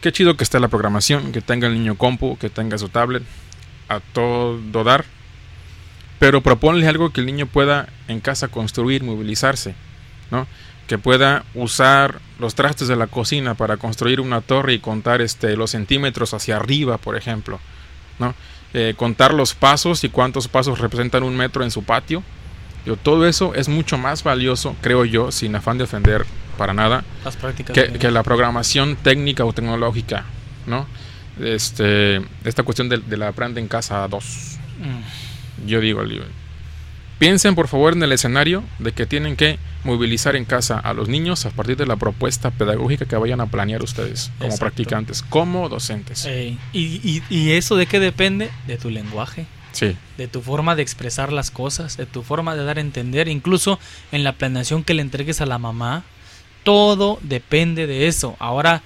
[SPEAKER 2] qué chido que esté la programación, que tenga el niño compu, que tenga su tablet, a todo dar. Pero proponle algo que el niño pueda en casa construir, movilizarse, ¿no? Que pueda usar los trastes de la cocina para construir una torre y contar este, los centímetros hacia arriba, por ejemplo, ¿no? Eh, contar los pasos y cuántos pasos representan un metro en su patio. Yo, todo eso es mucho más valioso, creo yo, sin afán de ofender para nada,
[SPEAKER 1] Las prácticas.
[SPEAKER 2] que, la programación técnica o tecnológica, ¿no? Este, esta cuestión de, de la aprende en casa 2.
[SPEAKER 1] Mm,
[SPEAKER 2] Yo digo, digo, piensen por favor en el escenario de que tienen que movilizar en casa a los niños a partir de la propuesta pedagógica que vayan a planear ustedes como
[SPEAKER 1] Exacto.
[SPEAKER 2] practicantes, como docentes.
[SPEAKER 1] ey, y, y, ¿Y eso de qué depende? De tu lenguaje. De tu forma de expresar las cosas, de tu forma de dar a entender, incluso en la planeación que le entregues a la mamá, todo depende de eso. Ahora,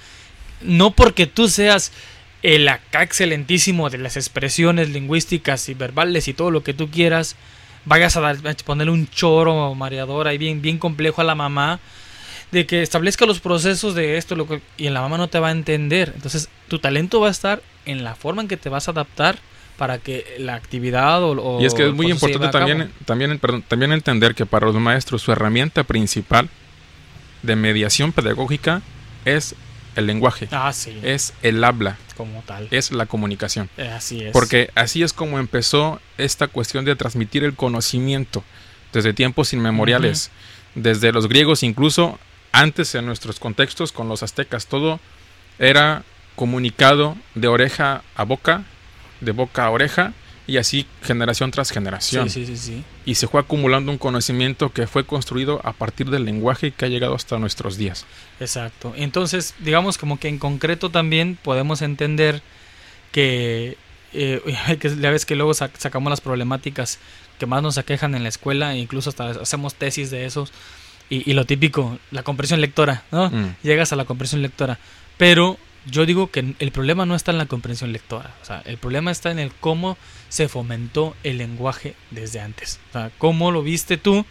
[SPEAKER 1] no porque tú seas el acá excelentísimo de las expresiones lingüísticas y verbales y todo lo que tú quieras, vayas a, dar, ponerle un choro mareador ahí bien, bien complejo a la mamá, de que establezca los procesos de esto lo que, y la mamá no te va a entender. Entonces, tu talento va a estar en la forma en que te vas a adaptar para que la actividad o, o
[SPEAKER 2] y es que es muy
[SPEAKER 1] se
[SPEAKER 2] importante también, también, perdón, también entender que para los maestros su herramienta principal de mediación pedagógica es el lenguaje,
[SPEAKER 1] Ah, sí,
[SPEAKER 2] es el habla,
[SPEAKER 1] como tal.
[SPEAKER 2] es la comunicación.
[SPEAKER 1] Eh, Así es.
[SPEAKER 2] Porque así es como empezó esta cuestión de transmitir el conocimiento desde tiempos inmemoriales, desde los griegos incluso antes en nuestros contextos con los aztecas, todo era comunicado de oreja a boca, de boca a oreja y así generación tras generación.
[SPEAKER 1] Sí, sí, sí, sí.
[SPEAKER 2] Y se fue acumulando un conocimiento que fue construido a partir del lenguaje que ha llegado hasta nuestros días.
[SPEAKER 1] Exacto. Entonces, digamos como que en concreto también podemos entender que, eh, que ya ves que luego sac- sacamos las problemáticas que más nos aquejan en la escuela e incluso hasta hacemos tesis de esos. Y, y lo típico, la comprensión lectora, ¿no?
[SPEAKER 2] Mm.
[SPEAKER 1] Llegas a la comprensión lectora. Pero yo digo que el problema no está en la comprensión lectora. O sea, el problema está en el cómo se fomentó el lenguaje desde antes. O sea, cómo lo viste tú.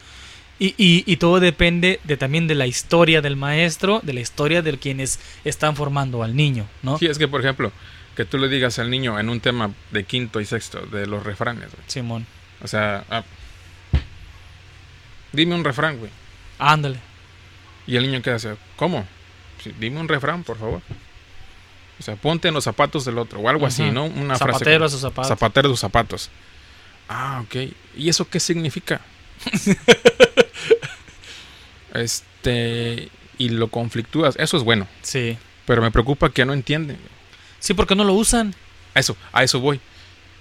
[SPEAKER 1] Y, y, y todo depende de también de la historia del maestro, de la historia de quienes están formando al niño, ¿no?
[SPEAKER 2] Sí, es que por ejemplo, que tú le digas al niño en un tema de quinto y sexto de los refranes, güey.
[SPEAKER 1] Simón.
[SPEAKER 2] O sea, ah, dime un refrán, güey.
[SPEAKER 1] Ándale.
[SPEAKER 2] Y el niño queda así, ¿cómo? Sí, dime un refrán, por favor. O sea, ponte en los zapatos del otro, o algo así. ¿no? Una
[SPEAKER 1] Zapatero
[SPEAKER 2] frase.
[SPEAKER 1] a sus zapatos.
[SPEAKER 2] Zapatero a sus zapatos. Ah, ok. ¿Y eso qué significa? este. Y lo conflictúas. Eso es bueno.
[SPEAKER 1] Sí.
[SPEAKER 2] Pero me preocupa que no entienden.
[SPEAKER 1] Sí, porque no lo usan.
[SPEAKER 2] A eso, a eso voy.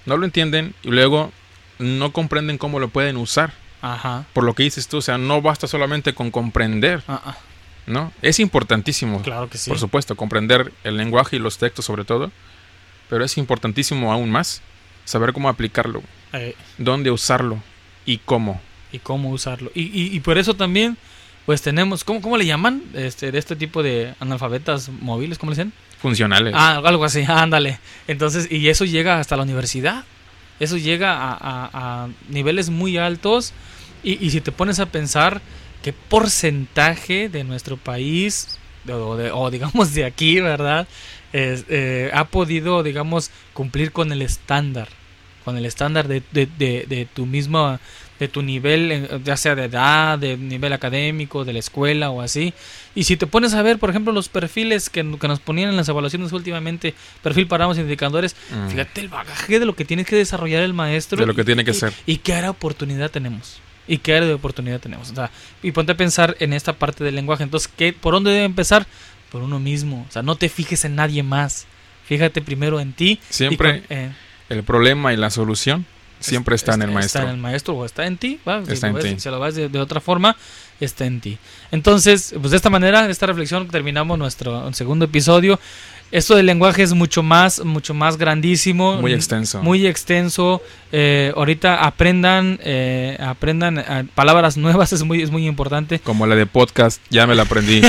[SPEAKER 2] No lo entienden y luego no comprenden cómo lo pueden usar.
[SPEAKER 1] Ajá.
[SPEAKER 2] Por lo que dices tú, o sea, no basta solamente con comprender,
[SPEAKER 1] Ah, ah,
[SPEAKER 2] ¿no? Es importantísimo,
[SPEAKER 1] Claro que sí.
[SPEAKER 2] por supuesto, comprender el lenguaje y los textos sobre todo, pero es importantísimo aún más saber cómo aplicarlo,
[SPEAKER 1] Eh,
[SPEAKER 2] dónde usarlo y cómo.
[SPEAKER 1] y cómo usarlo. Y, y, y por eso también, pues tenemos, ¿cómo, cómo le llaman? Este, de este tipo de analfabetas móviles, ¿cómo le dicen?
[SPEAKER 2] Funcionales.
[SPEAKER 1] Ah, algo así, ándale. Entonces, y eso llega hasta la universidad. Eso llega a, a- a niveles muy altos. Y, y si te pones a pensar qué porcentaje de nuestro país, o, de- o digamos de aquí, ¿verdad? Es, eh, ha podido, digamos, cumplir con el estándar. Con el estándar de, de, de, de tu mismo, de tu nivel, ya sea de edad, de nivel académico, de la escuela o así. Y si te pones a ver, por ejemplo, los perfiles que, que nos ponían en las evaluaciones últimamente, perfil para ambos indicadores,
[SPEAKER 2] Mm.
[SPEAKER 1] fíjate el bagaje de lo que tiene que desarrollar el maestro.
[SPEAKER 2] De lo que
[SPEAKER 1] y-
[SPEAKER 2] tiene que
[SPEAKER 1] y-
[SPEAKER 2] ser.
[SPEAKER 1] Y qué área oportunidad tenemos. Y qué área de oportunidad tenemos. O sea, y ponte a pensar en esta parte del lenguaje. Entonces, ¿qué, ¿por dónde debe empezar? Por uno mismo. O sea, no te fijes en nadie más. Fíjate primero en ti.
[SPEAKER 2] Siempre
[SPEAKER 1] con- eh,
[SPEAKER 2] el problema y la solución siempre está, en el maestro.
[SPEAKER 1] Está en el maestro o está en ti. ¿va?
[SPEAKER 2] Está en
[SPEAKER 1] ves-
[SPEAKER 2] ti.
[SPEAKER 1] Si lo ves de, de otra forma, está en ti. Entonces, pues de esta manera, de esta reflexión, terminamos nuestro segundo episodio. Esto del lenguaje es mucho más, mucho más grandísimo.
[SPEAKER 2] Muy extenso.
[SPEAKER 1] Muy extenso. Eh, ahorita aprendan, eh, aprendan eh, palabras nuevas, es muy, es muy importante.
[SPEAKER 2] Como la de podcast, ya me la aprendí.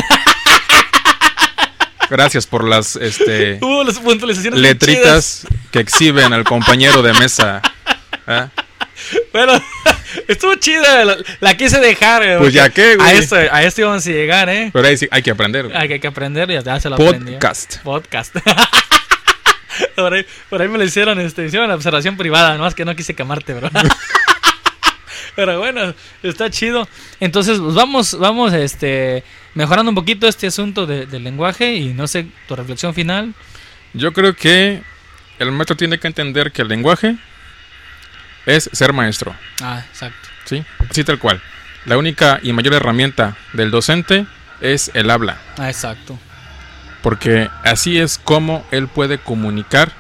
[SPEAKER 2] Gracias por las este,
[SPEAKER 1] las puntualizaciones
[SPEAKER 2] letritas que exhiben al compañero de mesa. ¿Ah?
[SPEAKER 1] Bueno, estuvo chida. La, la quise dejar. eh,
[SPEAKER 2] Pues ya qué, güey.
[SPEAKER 1] A esto, a esto íbamos a llegar, ¿eh?
[SPEAKER 2] Pero ahí sí hay que aprender.
[SPEAKER 1] Hay que, hay que aprender, ya, ya se lo aprendí.
[SPEAKER 2] Podcast.
[SPEAKER 1] Podcast. por, ahí, por ahí me lo hicieron, este, hicieron la observación privada, nomás que no quise quemarte, bro. Pero bueno, está chido. Entonces, pues vamos, vamos, este, mejorando un poquito este asunto de- del lenguaje y no sé, tu reflexión final.
[SPEAKER 2] Yo creo que el maestro tiene que entender que el lenguaje es ser maestro.
[SPEAKER 1] Ah, exacto.
[SPEAKER 2] ¿Sí? Así tal cual. La única y mayor herramienta del docente es el habla.
[SPEAKER 1] Ah, exacto.
[SPEAKER 2] Porque así es como él puede comunicar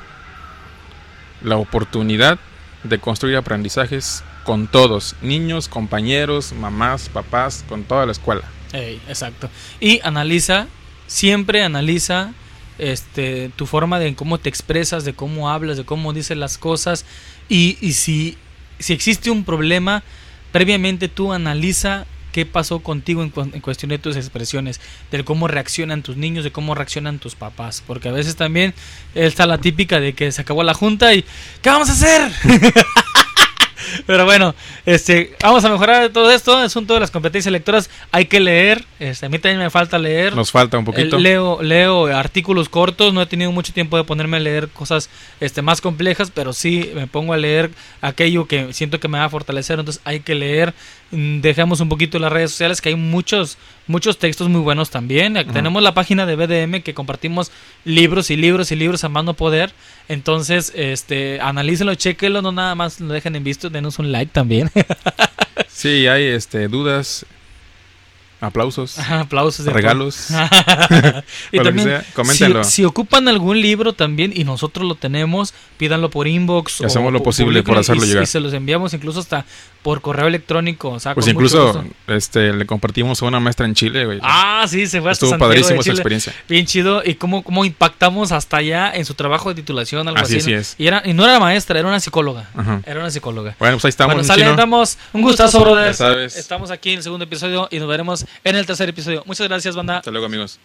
[SPEAKER 2] la oportunidad de construir aprendizajes con todos, niños, compañeros, mamás, papás, con toda la escuela.
[SPEAKER 1] Exacto. Y analiza, siempre analiza este, tu forma de cómo te expresas, de cómo hablas, de cómo dices las cosas. Y, y si, si existe un problema, previamente tú analiza qué pasó contigo en, en cuestión de tus expresiones, de cómo reaccionan tus niños, de cómo reaccionan tus papás. Porque a veces también está la típica de que se acabó la junta y ¿qué vamos a hacer? Pero bueno, este, vamos a mejorar todo esto. Asunto de las competencias lectoras. Hay que leer. Este, a mí también me falta leer.
[SPEAKER 2] Nos falta un poquito.
[SPEAKER 1] Eh, Leo, leo artículos cortos. No he tenido mucho tiempo de ponerme a leer cosas este, más complejas, pero sí me pongo a leer aquello que siento que me va a fortalecer. Entonces hay que leer. Mm, Dejemos un poquito las redes sociales, que hay muchos, muchos textos muy buenos también. Tenemos la página de BDM que compartimos libros y libros y libros a mano poder. Entonces, este, analícenlo, chequenlo, no nada más lo dejen en visto, denos un like también.
[SPEAKER 2] Sí, hay este, dudas, aplausos,
[SPEAKER 1] Ajá, Aplausos. de
[SPEAKER 2] regalos.
[SPEAKER 1] y también,
[SPEAKER 2] coméntenlo.
[SPEAKER 1] Si, si ocupan algún libro también y nosotros lo tenemos, pídanlo por inbox.
[SPEAKER 2] Y hacemos
[SPEAKER 1] o
[SPEAKER 2] lo posible por hacerlo
[SPEAKER 1] y,
[SPEAKER 2] llegar.
[SPEAKER 1] y se los enviamos incluso hasta por correo electrónico. O sea,
[SPEAKER 2] Pues incluso este, le compartimos a una maestra en Chile, güey.
[SPEAKER 1] Ah, sí, se fue hasta
[SPEAKER 2] Estuvo
[SPEAKER 1] Santiago de
[SPEAKER 2] padrísimo esa experiencia.
[SPEAKER 1] Bien chido. Y cómo, cómo impactamos hasta allá en su trabajo de titulación, algo
[SPEAKER 2] Así,
[SPEAKER 1] así.
[SPEAKER 2] así
[SPEAKER 1] ¿no?
[SPEAKER 2] es.
[SPEAKER 1] Y, era, y no era maestra, era una psicóloga.
[SPEAKER 2] Ajá.
[SPEAKER 1] Era una psicóloga.
[SPEAKER 2] Bueno, pues ahí estamos.
[SPEAKER 1] bueno, sale,
[SPEAKER 2] chino.
[SPEAKER 1] damos un gustazo, brother.
[SPEAKER 2] Ya sabes.
[SPEAKER 1] Estamos aquí en el segundo episodio y nos veremos en el tercer episodio. Muchas gracias, banda.
[SPEAKER 2] Hasta luego, amigos.